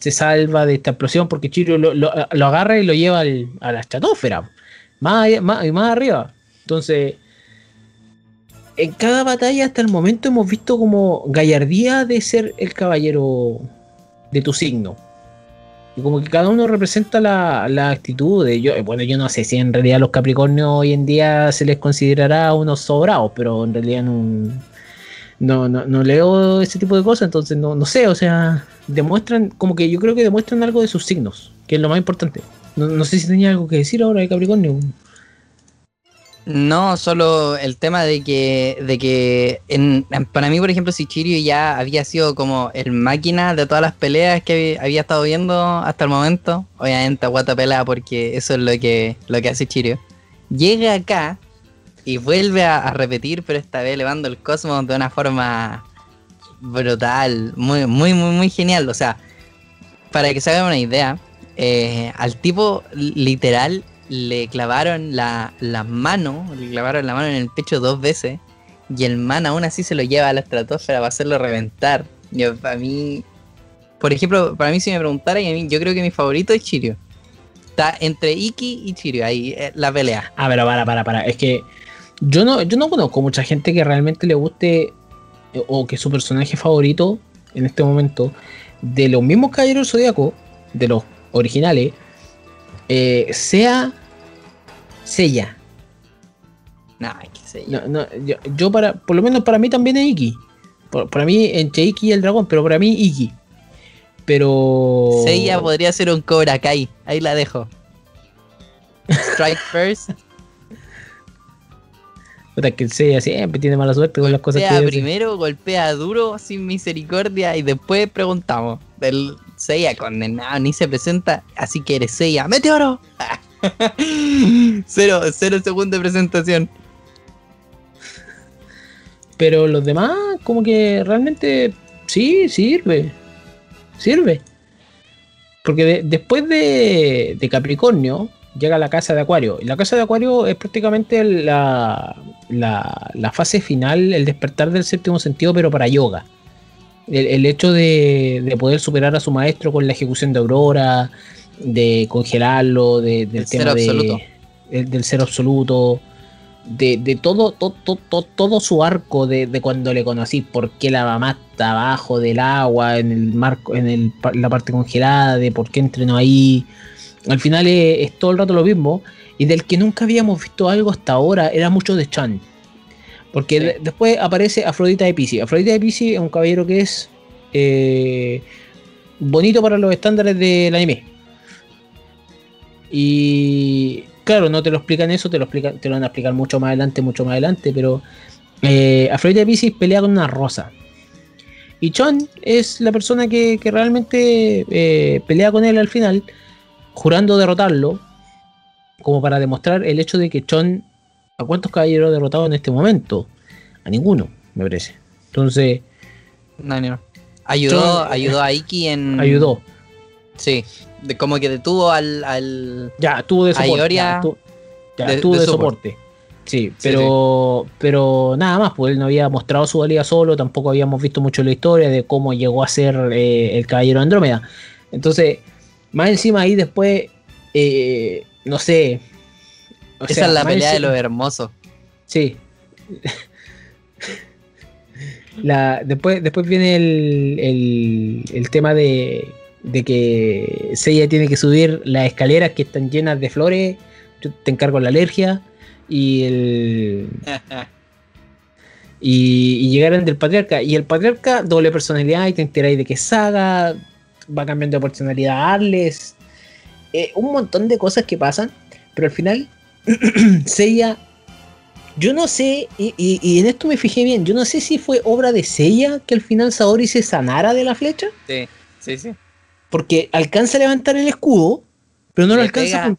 se salva de esta explosión porque Chiryu lo, lo- lo agarra y lo lleva al- a la estratosfera más, más, más arriba entonces en cada batalla hasta el momento hemos visto como gallardía de ser el caballero de tu signo y como que cada uno representa la, la actitud de yo. Bueno, yo no sé si en realidad los Capricornios hoy en día se les considerará unos sobrados, pero en realidad no, no, no, no leo ese tipo de cosas, entonces no, no sé, o sea, demuestran, como que yo creo que demuestran algo de sus signos, que es lo más importante. No, sé si tenía algo que decir ahora de Capricornio. No, solo el tema de que, de que en- para mí, por ejemplo, si Chiryu ya había sido como el máquina de todas las peleas que había estado viendo hasta el momento, obviamente aguanta pelea porque eso es lo que, lo que hace Chiryu. Llega acá y vuelve a, repetir, pero esta vez elevando el cosmos de una forma brutal, muy, muy, muy, muy genial. O sea, para que se hagan una idea, eh, al tipo literal le clavaron la, la mano, le clavaron la mano en el pecho dos veces y el man aún así se lo lleva a la estratosfera para hacerlo reventar. Yo, para mí, por ejemplo, para mí si me preguntara, y a mí, yo creo que mi favorito es Chirio. Está entre Iki y Chirio, ahí eh, la pelea. Ah, pero para, para, para. Es que yo no, yo no conozco mucha gente que realmente le guste eh, o que su personaje favorito en este momento de los mismos Caballeros Zodíaco, de los originales, eh, sea Sella. Que yo. No, no, yo, yo para, por lo menos para mí también es Iki. Por- para mí, entre Iki y el dragón, pero para mí Iki. Pero. Seiya podría ser un Cobra Kai, ahí la dejo. Strike first, Puta, que el Seiya siempre tiene mala suerte con las cosas que primero, golpea duro, sin misericordia, y después preguntamos. Del Seiya condenado, ni se presenta, así que eres Seiya. ¡Meteoro! cero, cero segundo de presentación. Pero los demás, como que realmente sí, sirve. Sirve. Porque de- después de, de Capricornio llega la casa de Acuario. Y la casa de Acuario es prácticamente la, la, la fase final, el despertar del séptimo sentido, pero para yoga. El, el hecho de, de poder superar a su maestro con la ejecución de Aurora, de congelarlo, de- del El ser tema de- absoluto. el- del ser absoluto, de, de todo, todo, todo, todo su arco de, de cuando le conocí, por qué la mamá está abajo del agua, en el marco, en el, la parte congelada, de por qué entrenó ahí. Al final es, es todo el rato lo mismo. Y del que nunca habíamos visto algo hasta ahora era mucho de Chan. Porque Sí. de- después aparece Afrodita de Pisces. Afrodita de Pisces es un caballero que es eh, bonito para los estándares del anime. Y claro, no te lo explican eso, te lo explican, te lo van a explicar mucho más adelante, mucho más adelante, pero eh, Afrodita de Pisces pelea con una rosa. Y Chon es la persona que, que realmente eh, pelea con él al final, jurando derrotarlo, como para demostrar el hecho de que Chon, ¿a cuántos caballeros ha derrotado en este momento? A ninguno, me parece. Entonces, No, no, no. Ayudó, Yo- ayudó a Iki en. ayudó. Sí. De, como que detuvo al. al... Ya, tuvo de soporte. Ioria ya, tu- ya, de- tuvo de soporte. Sí, pero, pero nada más, pues él no había mostrado su valía solo, tampoco habíamos visto mucho la historia de cómo llegó a ser eh, el Caballero de Andrómeda. Entonces, más encima ahí después, eh, no sé. o Esa sea, es la pelea de encima- lo hermoso. Sí. La, después, después viene el, el, el tema de, de que Seiya tiene que subir las escaleras que están llenas de flores. Yo te encargo la alergia. Y el. Y, y llegaron del patriarca. Y el patriarca, doble personalidad, y te enteráis de que Saga, va cambiando de personalidad Arles. eh, un montón de cosas que pasan. Pero al final, Seiya yo no sé, y, y- y en esto me fijé bien, yo no sé si fue obra de Seiya que al final Saori se sanara de la flecha, Sí, sí, sí. porque alcanza a levantar el escudo, pero no lo alcanza pega-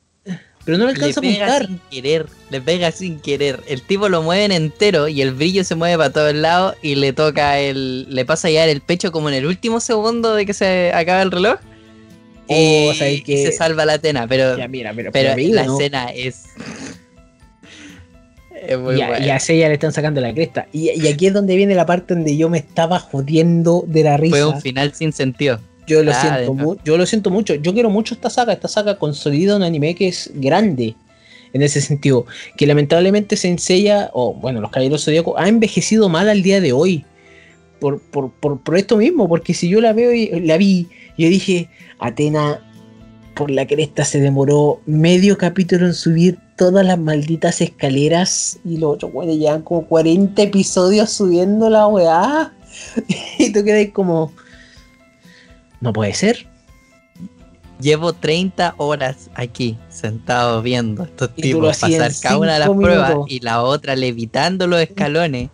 pero no lo Le alcanza a apuntar. sin querer, le pega sin querer. El tipo lo mueven entero y el brillo se mueve para todos lados y le toca el. le pasa a llegar el pecho como en el último segundo de que se acaba el reloj. Y, Oh, ¿sabes y qué? se salva la Atena, pero, Ya, mira, pero, pero pero la ¿no? escena es. Es muy y, a, buena. y a Seiya le están sacando la cresta. Y, y aquí es donde viene la parte donde yo me estaba jodiendo de la risa. Fue un final sin sentido. Yo lo Ah, siento mu- yo lo siento mucho. Yo quiero mucho esta saga. Esta saga consolida un anime que es grande en ese sentido. Que lamentablemente se enseña, o bueno, los Caballeros Zodíacos ha envejecido mal al día de hoy. Por, por, por, por esto mismo, porque si yo la veo y la vi, yo dije, Atena por la cresta se demoró medio capítulo en subir todas las malditas escaleras y los otros güeyes llevan como 40 episodios subiendo la weá. Y tú quedas como, no puede ser. Llevo 30 horas aquí, sentado viendo a estos tipos pasar cada una de las pruebas y la otra levitando los escalones.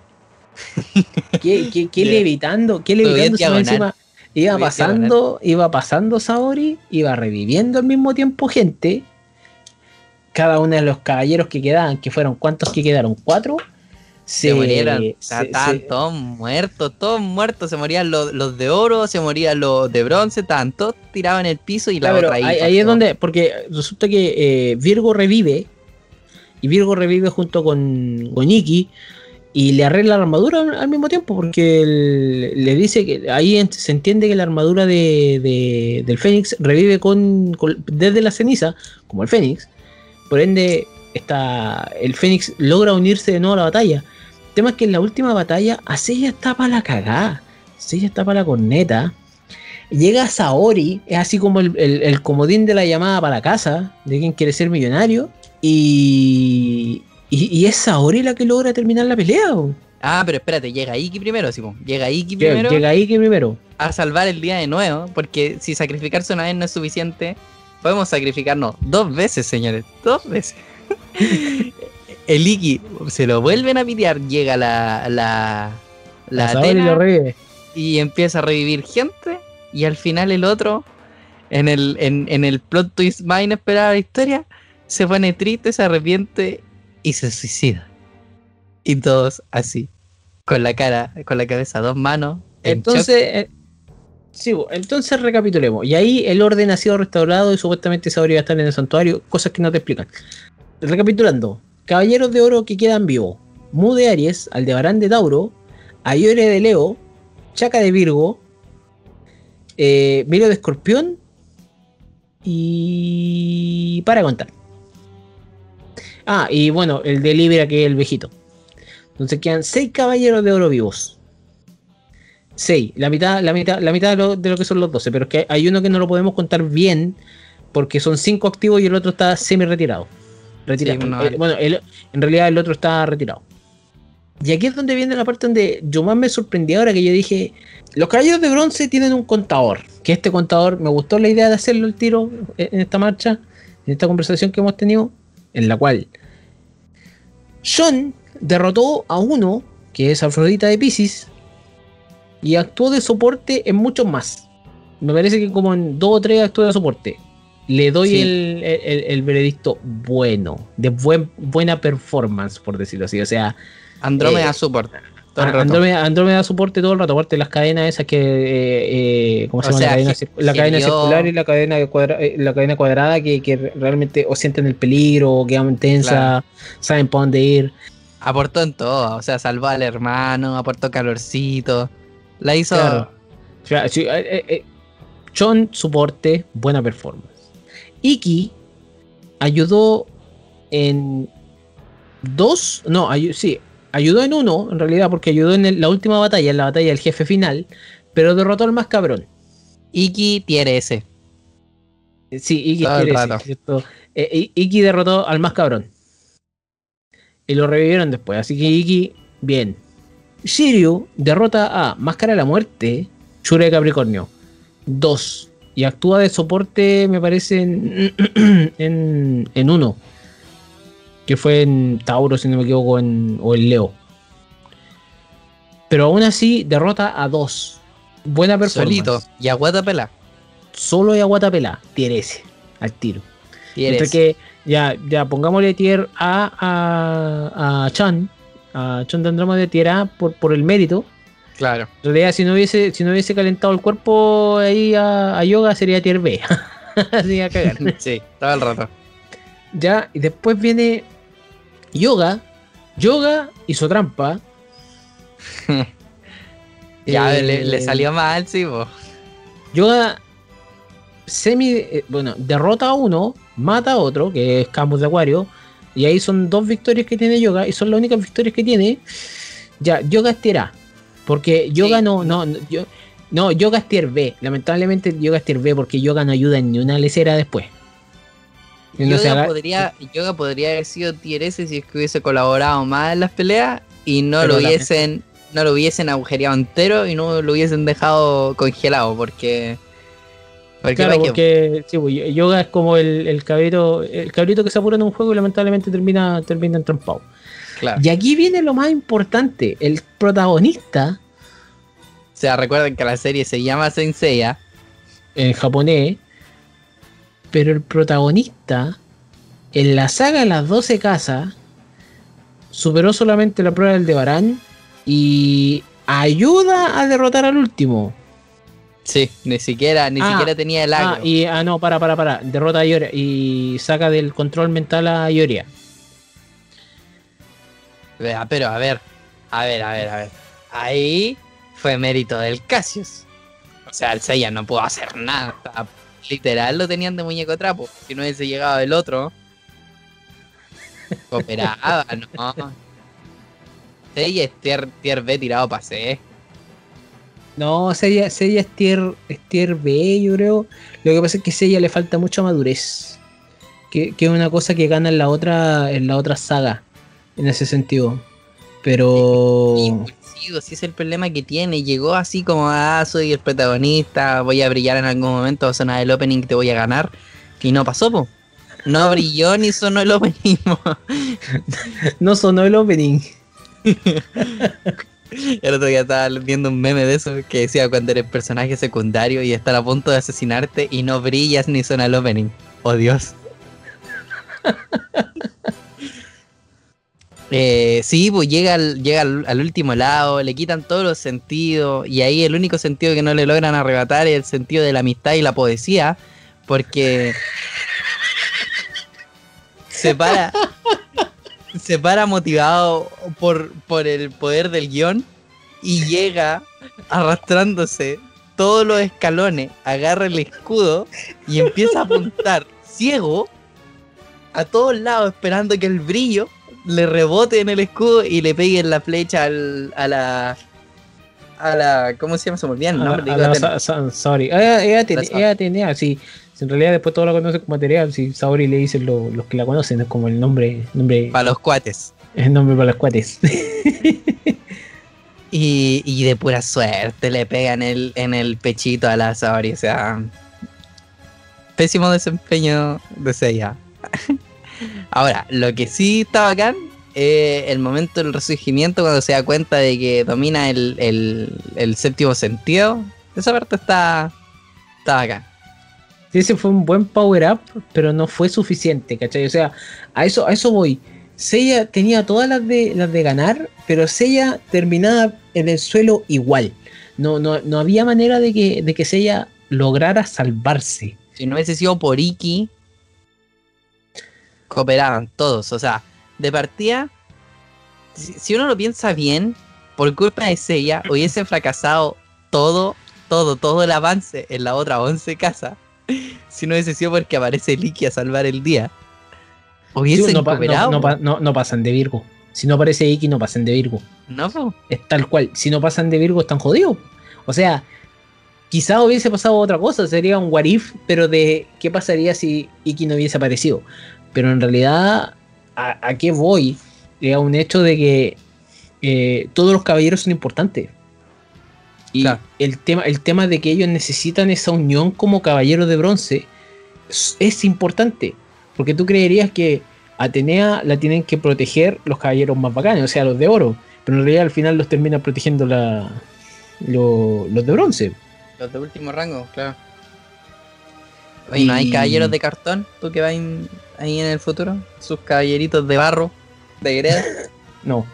¿Qué, qué, qué levitando? ¿Qué levitando? Encima iba pasando, iba pasando Saori, iba reviviendo al mismo tiempo gente. Cada uno de los caballeros que quedaban, que fueron cuántos que quedaron, cuatro, Se, se- estaban se- todos muertos, todos muertos. Se morían los, los de oro, se morían los de bronce, estaban todos tirados en el piso y la Claro, otra ahí. es donde, porque resulta que eh, Virgo revive, y Virgo revive junto con, con Iki, y le arregla la armadura al, mismo tiempo, porque le dice que ahí se entiende que la armadura de, de- del Fénix revive con, con- desde la ceniza, como el Fénix, por ende está, el Fénix logra unirse de nuevo a la batalla. El tema es que en la última batalla, a Seiya está para la cagada, Seiya está para la corneta. Llega Saori, es así como el, el- el comodín de la llamada para la casa, de quien quiere ser millonario. Y, y, y es Saori la que logra terminar la pelea. o. Ah, pero espérate, llega Iki primero, po. llega Iki primero llega que primero. a salvar el día de nuevo, porque si sacrificarse una vez no es suficiente, podemos sacrificarnos dos veces, señores, dos veces. el Iki se lo vuelven a pitear, llega la la la Atena y empieza a revivir gente y al final el otro en el en, en el plot twist más inesperado de la historia se pone triste, se arrepiente y se suicida. Y todos así. Con la cara, con la cabeza, dos manos. en Entonces, eh, sí, entonces recapitulemos. Y ahí el orden ha sido restaurado y supuestamente Saori va a estar en el santuario, cosas que no te explican. Recapitulando, caballeros de oro que quedan vivos. Mu de Aries, Aldebarán de Tauro, Ayore de Leo, Chaca de Virgo, eh, Miro de Escorpión y para contar. Ah, y bueno, el de Libra que es el viejito. Entonces quedan seis caballeros de oro vivos. 6, la mitad, la mitad, la mitad de lo, de lo que son los 12, pero es que hay uno que no lo podemos contar bien porque son 5 activos y el otro está semi retirado. Retirado. Sí, no, Eh, bueno, el- en realidad el otro está retirado. Y aquí es donde viene la parte donde yo más me sorprendí ahora que yo dije, los caballeros de bronce tienen un contador, que este contador, me gustó la idea de hacerlo el tiro en en esta marcha, en esta conversación que hemos tenido, en la cual John derrotó a uno, que es Afrodita de Pisces, y actuó de soporte en muchos más. Me parece que como en dos o tres actuó de soporte. Le doy Sí. el, el- el veredicto bueno, de buen, buena performance, por decirlo así. O sea, Andrómeda eh, Support. Andrómeda, Andrómeda soporte todo el rato, aparte las cadenas esas que. eh, eh, ¿Cómo se llama? sea, la cadena, la circular y la cadena, cuadra- eh, la cadena cuadrada que, que realmente o sienten el peligro, o quedan Claro. saben para dónde ir. Aportó en todo, o sea, salvó al hermano, aportó calorcito. La hizo. Claro. O sea, sí, eh, John, soporte, buena performance. Iki ayudó en dos, no, ayu- sí, ayudó en uno, en realidad, porque ayudó en el- la última batalla, en la batalla del jefe final, pero derrotó al más cabrón. Iki tier S. Eh, Sí, Iki, rato. ¿cierto? Eh, I- Iki derrotó al más cabrón. Y lo revivieron después, así que Iki, bien. Shiryu derrota a Máscara de la Muerte, Shura de Capricornio. Dos. Y actúa de soporte, me parece, en, en, en uno. Que fue en Tauro, si no me equivoco, en, o en Leo. Pero aún así, derrota a dos. Buena performance. Solito. Y a Guatapela. Solo y Aguata pelá, tier S, al tiro. Tier Entre que ya, ya pongámosle tier A a, a Chan, a Chan Andrómeda de tier A por, por el mérito. Claro. En realidad, si no hubiese, si no hubiese calentado el cuerpo ahí a, a Yoga, sería tier B. Así a cagar. Sí, todo el rato. ya, y después viene Yoga. Yoga hizo trampa. Ya Eh, le, le salió mal, sí, po. Yoga semi, eh, bueno, derrota a uno, mata a otro, que es Camus de Acuario, y ahí son dos victorias que tiene Yoga, y son las únicas victorias que tiene. Ya, Yoga es tier A, porque Yoga Sí. no, no, no, yo, no, Yoga es tier B, lamentablemente Yoga es tier B, porque Yoga no ayuda en ni una lecera después. No Yoga, podría, Yoga podría haber sido tier S si es que hubiese colaborado más en las peleas y no Pero lo hubiesen no lo hubiesen agujereado entero y no lo hubiesen dejado congelado porque porque Claro, porque sí, pues, Yoga es como el, el cabrito, el cabrito que se apura en un juego y lamentablemente termina, termina entrampado. Claro. Y aquí viene lo más importante, el protagonista O sea, recuerden que la serie se llama Senseiya. en japonés, pero el protagonista en la saga Las 12 Casas superó solamente la prueba del de Barán y ayuda a derrotar al último. Sí, ni siquiera, ni Ah, siquiera tenía el Ah, agro. y ah, no, para, para, para, derrota a Ioria y saca del control mental a Ioria. Vea, Pero a ver, a ver, a ver, a ver. Ahí fue mérito del Cassius. O sea, el Seiya no pudo hacer nada. Literal lo tenían de muñeco trapo. Si no hubiese llegado el otro. Cooperaba, no. Seiya es tier, tier B tirado para C. No, Seiya, Seiya es, tier, B, yo creo. Lo que pasa es que Seiya le falta mucha madurez. Que, que es una cosa que gana en la otra, en la otra saga. En ese sentido. Pero. Impulsivo, si es el problema que tiene. Llegó así como, ah, soy el protagonista, voy a brillar en algún momento, sonar el opening, te voy a ganar. Y no pasó, po. No brilló ni sonó el opening. No sonó el opening. El otro día estaba viendo un meme de eso que decía cuando eres personaje secundario y están a punto de asesinarte y no brillas ni suena el opening. Oh Dios. Eh, sí, pues llega, al, llega al, último lado, le quitan todos los sentidos y ahí el único sentido que no le logran arrebatar es el sentido de la amistad y la poesía, porque se para, se para motivado por, por el poder del guion y llega arrastrándose todos los escalones, agarra el escudo y empieza a apuntar ciego a todos lados esperando que el brillo le rebote en el escudo y le pegue en la flecha al, a la a la ¿cómo se llama? Se me olvida el nombre. Ah, digo, ah. Ah, ella, ella Atenea, sí. Si En realidad después todos la conocen como Atenea, si Saori le dicen lo- los que la conocen, es como el nombre, nombre, para los cuates. el nombre para los cuates. Y, y de pura suerte le pega en el, en el pechito a la Saori. O sea, pésimo desempeño de Seiya. Ahora, lo que sí está bacán es el momento del resurgimiento cuando se da cuenta de que domina el, el, el séptimo sentido. Esa parte está, está bacán. Sí, ese fue un buen power up, pero no fue suficiente, ¿cachai? O sea, a eso, a eso voy. Seiya tenía todas las de, las de ganar, pero Seiya terminaba en el suelo igual. No, no, no había manera de que, de que Seiya lograra salvarse. Si no hubiese sido por Iki, cooperaban todos. O sea, de partida, si, si uno lo piensa bien, por culpa de Seiya, hubiese fracasado todo, todo, todo el avance en la otra 11 casa. Si no hubiese sido porque aparece Iki a salvar el día. Hubiesen Sí, no, no- cooperado. no pa- no- no pasan de Virgo. Si no aparece Iki, no pasan de Virgo. No, po. Es tal cual. Si no pasan de Virgo, están jodidos. O sea, quizá hubiese pasado otra cosa. Sería un what if, pero de qué pasaría si Iki no hubiese aparecido. Pero en realidad, ¿a, a qué voy? Es a un hecho de que eh, todos los caballeros son importantes. Y Claro. el, tema, el tema de que ellos necesitan esa unión como caballeros de bronce es, es importante. Porque tú creerías que Atenea la tienen que proteger los caballeros más bacanes, o sea, los de oro. Pero en realidad al final los termina protegiendo la, lo- los de bronce. Los de último rango, claro. Oye, ¿no hay caballeros de cartón? ¿Tú que vas ahí en el futuro? Sus caballeritos de barro, de greda. No.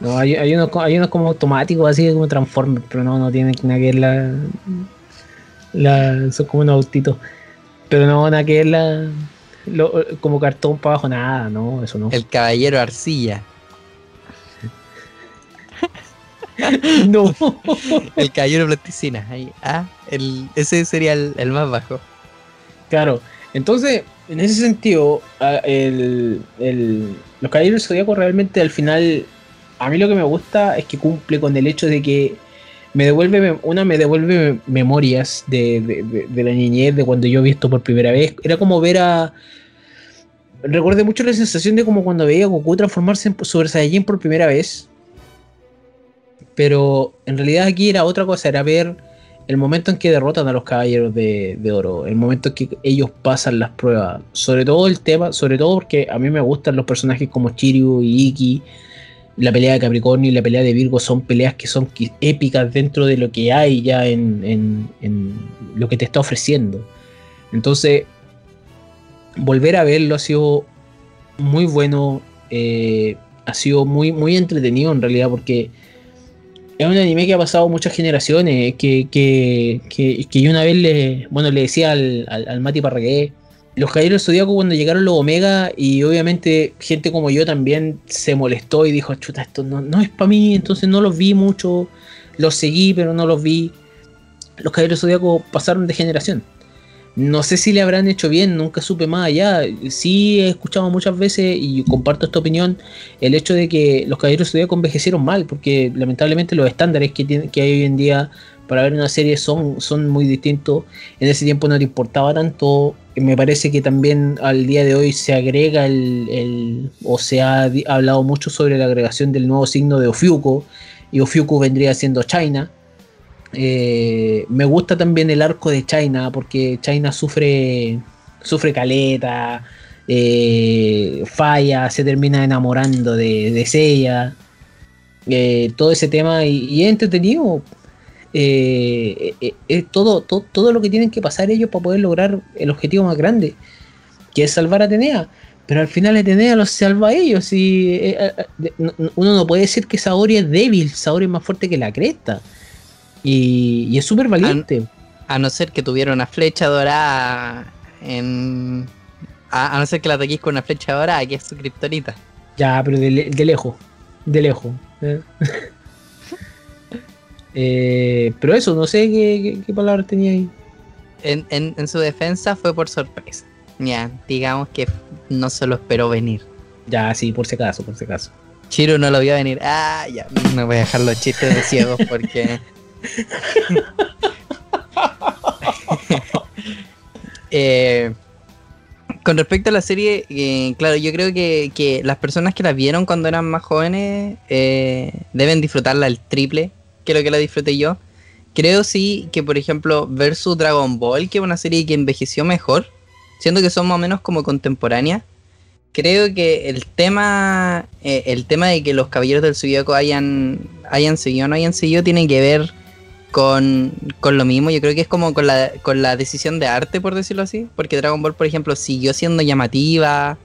No, hay, hay unos, hay unos como automáticos, así como Transformers, pero no, no tienen nada que ver la, la. Son como unos autitos. Pero no, nada que ver la. lo- como cartón para abajo, nada, no, eso no. El caballero arcilla. No. El caballero plasticina. Ahí. Ah, el, ese sería el, el más bajo. Claro, entonces, en ese sentido, el, el- los Caballeros del Zodíaco realmente al final, a mí lo que me gusta es que cumple con el hecho de que me devuelve, una me devuelve mem- memorias de, de- de- de la niñez, de cuando yo vi esto por primera vez. Era como ver a... Recuerdo mucho la sensación de como cuando veía a Goku transformarse en Super Saiyajin por primera vez. Pero en realidad aquí era otra cosa, era ver el momento en que derrotan a los caballeros de, de oro, el momento en que ellos pasan las pruebas, sobre todo el tema, sobre todo porque a mí me gustan los personajes como Chiryu y Iki, la pelea de Capricornio y la pelea de Virgo son peleas que son épicas dentro de lo que hay ya en, en- en lo que te está ofreciendo. Entonces, volver a verlo ha sido muy bueno, eh, ha sido muy, muy entretenido en realidad porque es un anime que ha pasado muchas generaciones, que, que, que, que yo una vez le, bueno, le decía al, al, al Mati Parragué, los Caballeros Zodíaco cuando llegaron los Omega y obviamente gente como yo también se molestó y dijo, chuta, esto no, no es para mí, entonces no los vi mucho, los seguí pero no los vi. Los Caballeros Zodíaco pasaron de generación. No sé si le habrán hecho bien, nunca supe más allá. Sí he escuchado muchas veces y comparto esta opinión, el hecho de que los Caballeros Zodíaco envejecieron mal, porque lamentablemente los estándares que, tiene- que hay hoy en día para ver una serie son, son muy distintos. En ese tiempo no te importaba tanto. Me parece que también al día de hoy se agrega el, el- o se ha hablado mucho sobre la agregación del nuevo signo de Ofiuco, y Ofiuco vendría siendo China. Eh, me gusta también el arco de China porque China sufre sufre caleta, eh, falla, se termina enamorando de, de Seiya, eh, todo ese tema y, es entretenido. Eh, todo, to- todo lo que tienen que pasar ellos para poder lograr el objetivo más grande, que es salvar a Atenea. pero al final Atenea los salva a ellos y uno no puede decir que Saori es débil, Saori es más fuerte que la cresta. Y, y es súper valiente. A no ser que tuviera una flecha dorada en. A, a no ser que la ataquéis con una flecha dorada, que es su kriptonita. Ya, pero de, le- de lejos. De lejos. ¿eh? Eh, pero eso, no sé qué, qué, qué palabra tenía ahí. En, en, en su defensa fue por sorpresa. Ya, digamos que no se lo esperó venir. Ya, sí, por si acaso, por si acaso. Chiro no lo vio venir. Ah, ya. No voy a dejar los chistes de ciegos porque. Eh, con respecto a la serie, eh, claro, yo creo que, que las personas que la vieron cuando eran más jóvenes eh, deben disfrutarla el triple que lo que la disfruté yo. Creo sí que, por ejemplo, versus Dragon Ball, que es una serie que envejeció mejor, siendo que son más o menos como contemporáneas, creo que el tema, el tema de que los caballeros del Zodíaco hayan, hayan seguido o no hayan seguido tiene que ver con, con lo mismo. Yo creo que es como con la, con la decisión de arte, por decirlo así. Porque Dragon Ball, por ejemplo, siguió siendo llamativa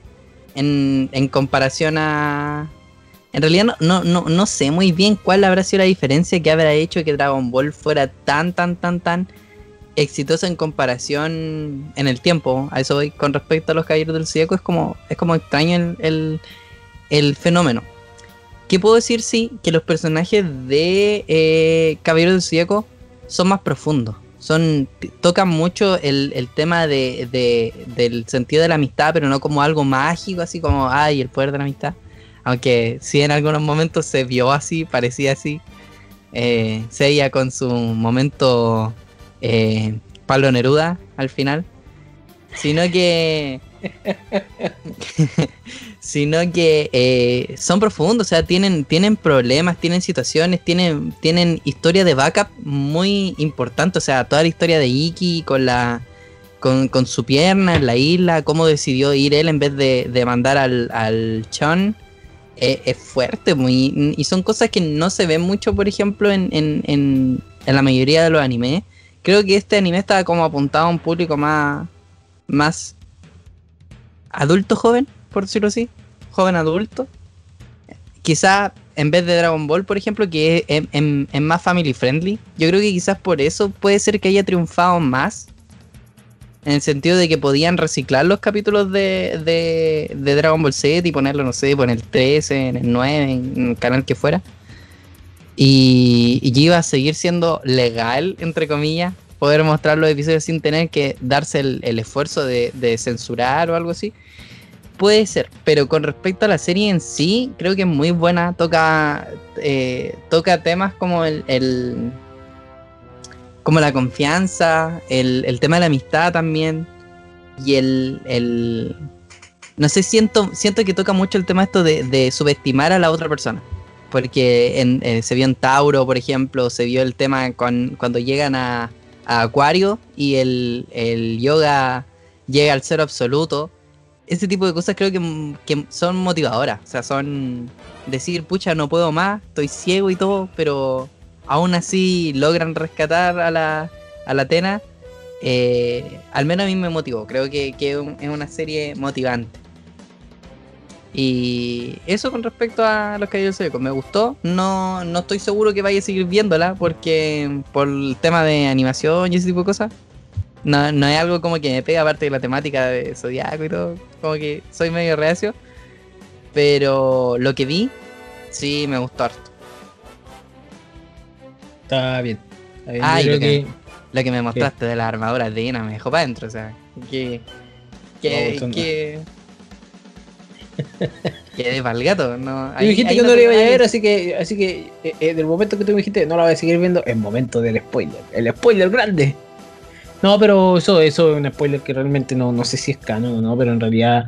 en, en comparación a... En realidad no, no, no, sé muy bien cuál habrá sido la diferencia que habrá hecho que Dragon Ball fuera tan, tan, tan, tan exitosa en comparación en el tiempo. A eso voy con respecto a los Caballeros del Zodíaco. Es como, es como extraño el, el fenómeno. ¿Qué puedo decir? Sí, que los personajes de eh, Caballeros del Zodíaco son más profundos. Son, tocan mucho el, tema de, de- del sentido de la amistad, pero no como algo mágico, así como, ay, el poder de la amistad. Aunque sí en algunos momentos se vio así, parecía así. Eh, con su momento eh, Pablo Neruda al final. Sino que sino que eh, son profundos, o sea, tienen, tienen problemas, tienen situaciones, tienen, tienen historia de backup muy importante, o sea, toda la historia de Iki con la con, con su pierna en la isla, cómo decidió ir él en vez de, de mandar al, al Chon, eh, es fuerte, muy, y son cosas que no se ven mucho, por ejemplo, en, en, en, en la mayoría de los animes. Creo que este anime está como apuntado a un público más, más adulto joven, por decirlo así, joven adulto. Quizá en vez de Dragon Ball, por ejemplo, que es, más family friendly, yo creo que quizás por eso puede ser que haya triunfado más. En el sentido de que podían reciclar los capítulos de, de, de Dragon Ball Z y ponerlo, no sé, en el 13, en el 9, en el canal que fuera. Y, y iba a seguir siendo legal, entre comillas, poder mostrar los episodios sin tener que darse el, esfuerzo de, censurar o algo así. Puede ser, pero con respecto a la serie en sí, creo que es muy buena. Toca, eh, toca temas como el, como la confianza, el, tema de la amistad también. Y el, no sé, siento, siento que toca mucho el tema esto de, de subestimar a la otra persona. Porque en- eh, se vio en Tauro, por ejemplo, se vio el tema cuando llegan a, Acuario y el, el yoga llega al cero absoluto. Ese tipo de cosas creo que, que son motivadoras. O sea, son decir, pucha, no puedo más, estoy ciego y todo, pero aún así logran rescatar a la, a la Atena. Eh, al menos a mí me motivó. Creo que, que es una serie motivante. Y eso con respecto a los Caballeros del Zodíaco, me gustó. No, no estoy seguro que vaya a seguir viéndola porque por el tema de animación y ese tipo de cosas. No, no es algo como que me pega aparte de la temática de Zodiaco y todo. Como que soy medio reacio. Pero lo que vi, sí me gustó harto. Está bien. Está bien. Yo lo que- que, Lo que me mostraste de las armaduras de Ina me dejó para adentro. O sea, que. Que. no. que. Que de gato. No, dijiste que no lo iba a ver, así que, así que eh, eh, del momento que tú me dijiste no la voy a seguir viendo, es momento del spoiler. El spoiler grande. No, pero eso, eso es un spoiler que realmente no, no sé si es canon o no, pero en realidad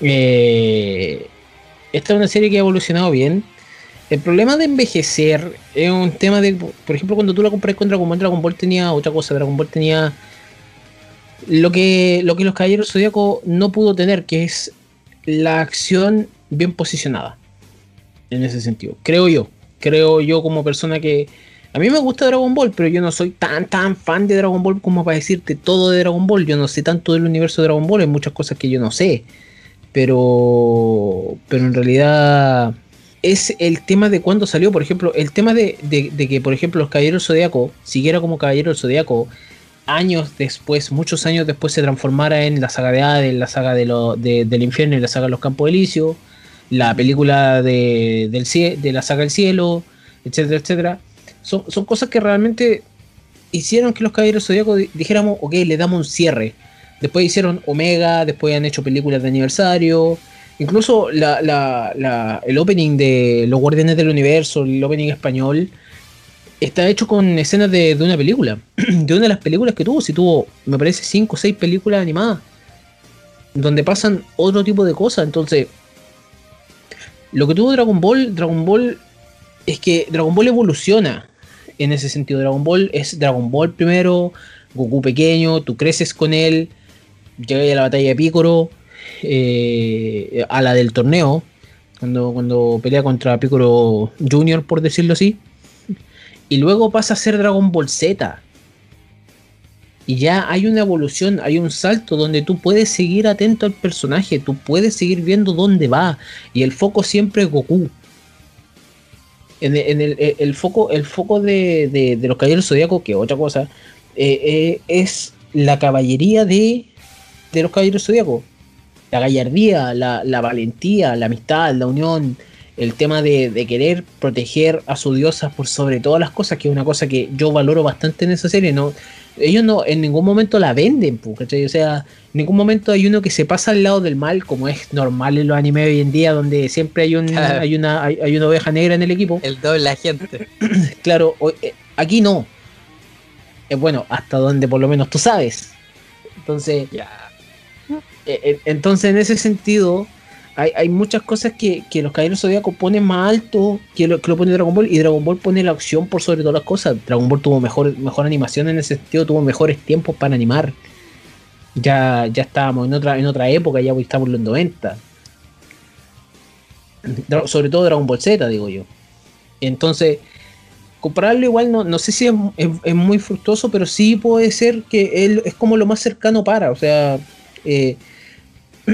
eh, esta es una serie que ha evolucionado bien. El problema de envejecer es un tema de, por ejemplo, cuando tú la compras con Dragon Ball, Dragon Ball tenía otra cosa, Dragon Ball tenía lo que, lo que los Caballeros Zodíaco no pudo tener, que es la acción bien posicionada. En ese sentido. Creo yo. Creo yo como persona que. A mí me gusta Dragon Ball, pero yo no soy tan tan fan de Dragon Ball como para decirte todo de Dragon Ball. Yo no sé tanto del universo de Dragon Ball, hay muchas cosas que yo no sé. pero, pero en realidad es el tema de cuándo salió, por ejemplo, el tema de, de- que, por ejemplo, los Caballeros Zodíaco siguiera como Caballero Zodíaco años después, muchos años después se transformara en la saga de Hades, la saga de lo, de- del infierno y la saga de los Campos Elíseos, la película de, del de la saga del cielo, etcétera, etcétera. Son, son cosas que realmente hicieron que los Caballeros Zodíaco di- dijéramos, ok, le damos un cierre. Después hicieron Omega, después han hecho películas de aniversario. Incluso la- la- la- el opening de Los Guardianes del Universo, el opening español, está hecho con escenas de, una película. De una de las películas que tuvo, si tuvo, me parece, 5 o 6 películas animadas. Donde pasan otro tipo de cosas. Entonces, lo que tuvo Dragon Ball, Dragon Ball es que Dragon Ball evoluciona en ese sentido. Dragon Ball es Dragon Ball primero, Goku pequeño, tú creces con él, llegas a la batalla de Piccolo, eh, a la del torneo, cuando, cuando pelea contra Piccolo Junior, por decirlo así. Y luego pasa a ser Dragon Ball Z. Y ya hay una evolución, hay un salto donde tú puedes seguir atento al personaje, tú puedes seguir viendo dónde va. Y el foco siempre es Goku. En el, en el- foco, el foco de, de- de los caballeros zodiacos, que otra cosa, eh, eh, es la caballería de, de los caballeros zodiacos. La gallardía, la, la valentía, la amistad, la unión, el tema de, de querer proteger a su diosa por sobre todas las cosas, que es una cosa que yo valoro bastante en esa serie. No, ellos no en ningún momento la venden, ¿cachai? O sea, en ningún momento hay uno que se pasa al lado del mal, como es normal en los animes hoy en día, donde siempre hay, un, Claro. hay, una, hay, hay una oveja negra en el equipo. El doble agente. Claro, eh, aquí no. Eh, bueno, hasta donde por lo menos tú sabes. Entonces, Ya. eh, entonces en ese sentido, hay, muchas cosas que, que los Caballeros Zodíacos ponen más alto que lo, que lo pone Dragon Ball. Y Dragon Ball pone la opción por sobre todas las cosas. Dragon Ball tuvo mejor, mejor animación en ese sentido, tuvo mejores tiempos para animar. Ya, ya estábamos en otra, en otra época, ya estamos en los 90. Dra- Sobre todo Dragon Ball Z, digo yo. Entonces, compararlo igual no, no sé si es, es- es muy fructuoso, pero sí puede ser que él es como lo más cercano para. O sea, eh,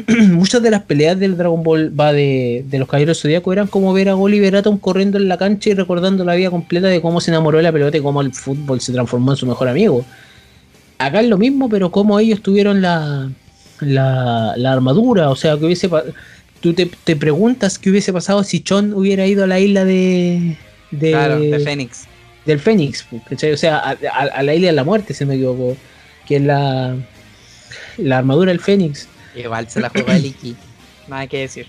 muchas de las peleas del Dragon Ball va de, de los Caballeros Zodíacos eran como ver a Oliver Atom corriendo en la cancha y recordando la vida completa de cómo se enamoró de la pelota y cómo el fútbol se transformó en su mejor amigo. Acá es lo mismo, pero como ellos tuvieron la, la, la armadura, o sea, que hubiese tú te, te preguntas qué hubiese pasado si Chon hubiera ido a la isla de, de, Claro, de Fénix. del Fénix, ¿cachai? o sea, a, a- a la isla de la muerte, si no me equivoco, que es la, la armadura del Fénix. Igual se la juega el Iki. Nada que decir.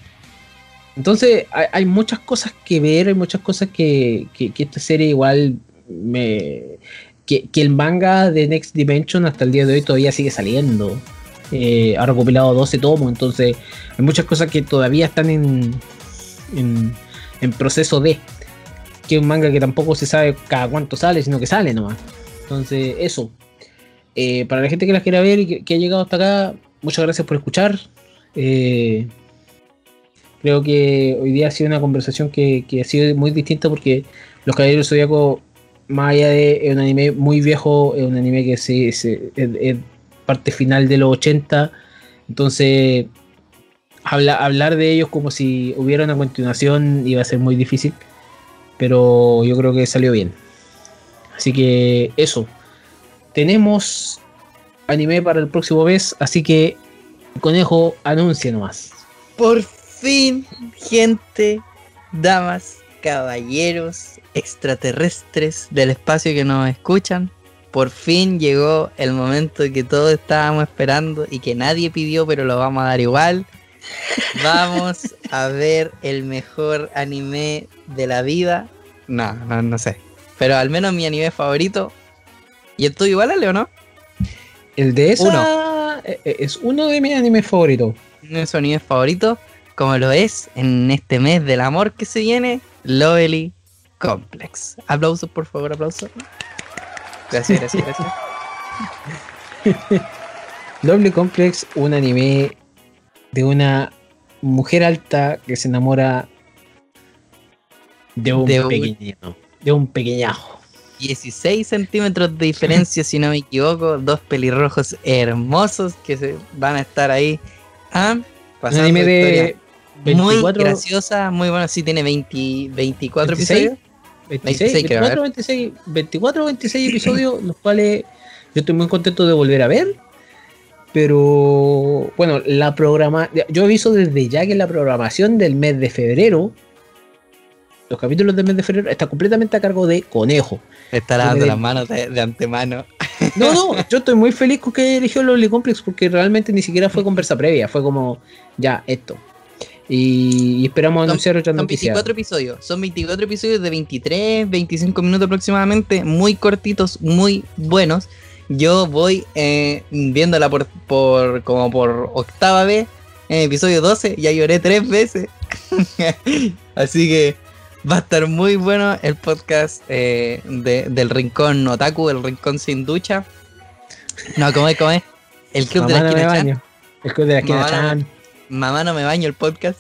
Entonces, hay, hay muchas cosas que ver, hay muchas cosas que, que, que esta serie igual me. Que, que el manga de Next Dimension hasta el día de hoy todavía sigue saliendo. Eh, ha recopilado 12 tomos, entonces hay muchas cosas que todavía están en, en, en proceso de. Que es un manga que tampoco se sabe cada cuánto sale, sino que sale nomás. Entonces, eso. Eh, para la gente que las quiera ver y que, que ha llegado hasta acá, muchas gracias por escuchar. Eh, Creo que hoy día ha sido una conversación que, ha sido muy distinta porque Los Caballeros Zodíaco, más allá de es un anime muy viejo, es un anime que es, parte final de los 80. Entonces, habla- hablar de ellos como si hubiera una continuación iba a ser muy difícil. Pero yo creo que salió bien. Así que eso. Tenemos anime para el próximo mes, así que Conejo anuncia nomás. Por fin, gente, damas, caballeros, extraterrestres del espacio que nos escuchan. Por fin llegó el momento que todos estábamos esperando y que nadie pidió, pero lo vamos a dar igual. Vamos a ver el mejor anime de la vida. No, no, no sé. Pero al menos mi anime favorito. ¿Y el tuyo igual, Ale, o no? El de esa eh, eh, es uno de mis animes favoritos. uno de sus animes favoritos, como lo es en este mes del amor que se viene, Lovely Complex. Aplausos, por favor, aplausos. Gracias, gracias, gracias. Lovely Complex, un anime de una mujer alta que se enamora de un, De un- pequeño, de un pequeñajo. 16 centímetros de diferencia, si no me equivoco. Dos pelirrojos hermosos que se van a estar ahí. Ah, Pasando anime de Muy 24, graciosa, muy bueno. Sí, tiene 20, 24 26. episodios. 26, 26 creo, a 24, 26, 24 o 26 episodios, los cuales yo estoy muy contento de volver a ver. Pero bueno, la programa. Yo aviso desde ya que la programación del mes de febrero, los capítulos del mes de febrero, está completamente a cargo de Conejo. Está lavando las manos de, de antemano. No, no, yo estoy muy feliz con que haya elegido el Loli Complex porque realmente ni siquiera fue conversa previa, fue como, ya, esto. Y, y esperamos Son- anunciar otras Son noticias. 24 episodios. Son 24 episodios de 23, 25 minutos aproximadamente. Muy cortitos, muy buenos. Yo voy eh, viéndola por, por como por octava vez. En episodio 12 ya lloré tres veces. Así que va a estar muy bueno el podcast eh, de- del Rincón Otaku, el Rincón Sin Ducha. No, ¿cómo es? ¿Cómo es? El Club Mamá de la no me Esquina baño. El club de la esquina Mamá no me- Chan. Mamá no me baño el podcast.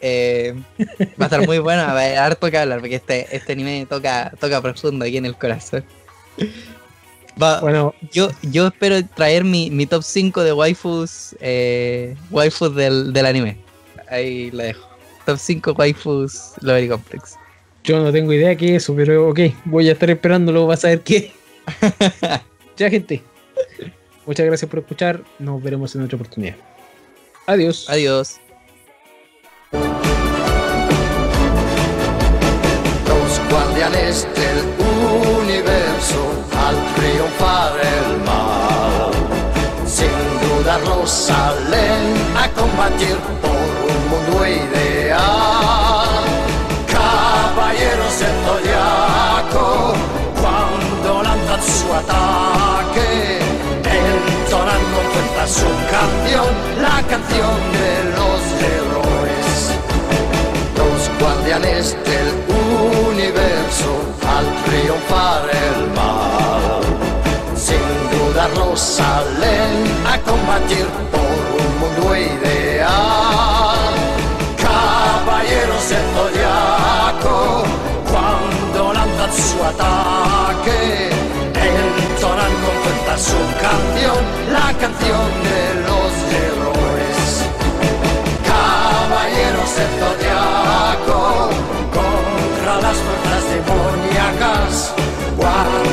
Eh, va a estar muy bueno, va a haber harto que hablar, porque este, este anime toca, toca profundo aquí en el corazón. Va- Bueno, yo, yo espero traer mi, mi top 5 de waifus, eh, waifus del, del anime. Ahí lo dejo. Top 5 waifus Lovely Complex. yo no tengo idea qué es eso, pero ok, voy a estar esperándolo, vas a ver qué. ya, gente. Muchas gracias por escuchar. Nos veremos en otra oportunidad. Adiós. Adiós. los guardianes del universo al triunfar el mal. Sin dudarlo salen a combatir por la canción de los héroes los guardianes del universo al triunfar el mal. Sin dudarlo salen a combatir por un mundo ideal. Caballeros del zodiaco, cuando lanzan su ataque, entonan con fuerza su canción, la canción de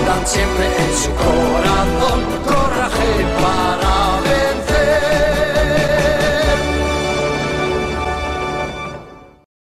guardan siempre en su corazón.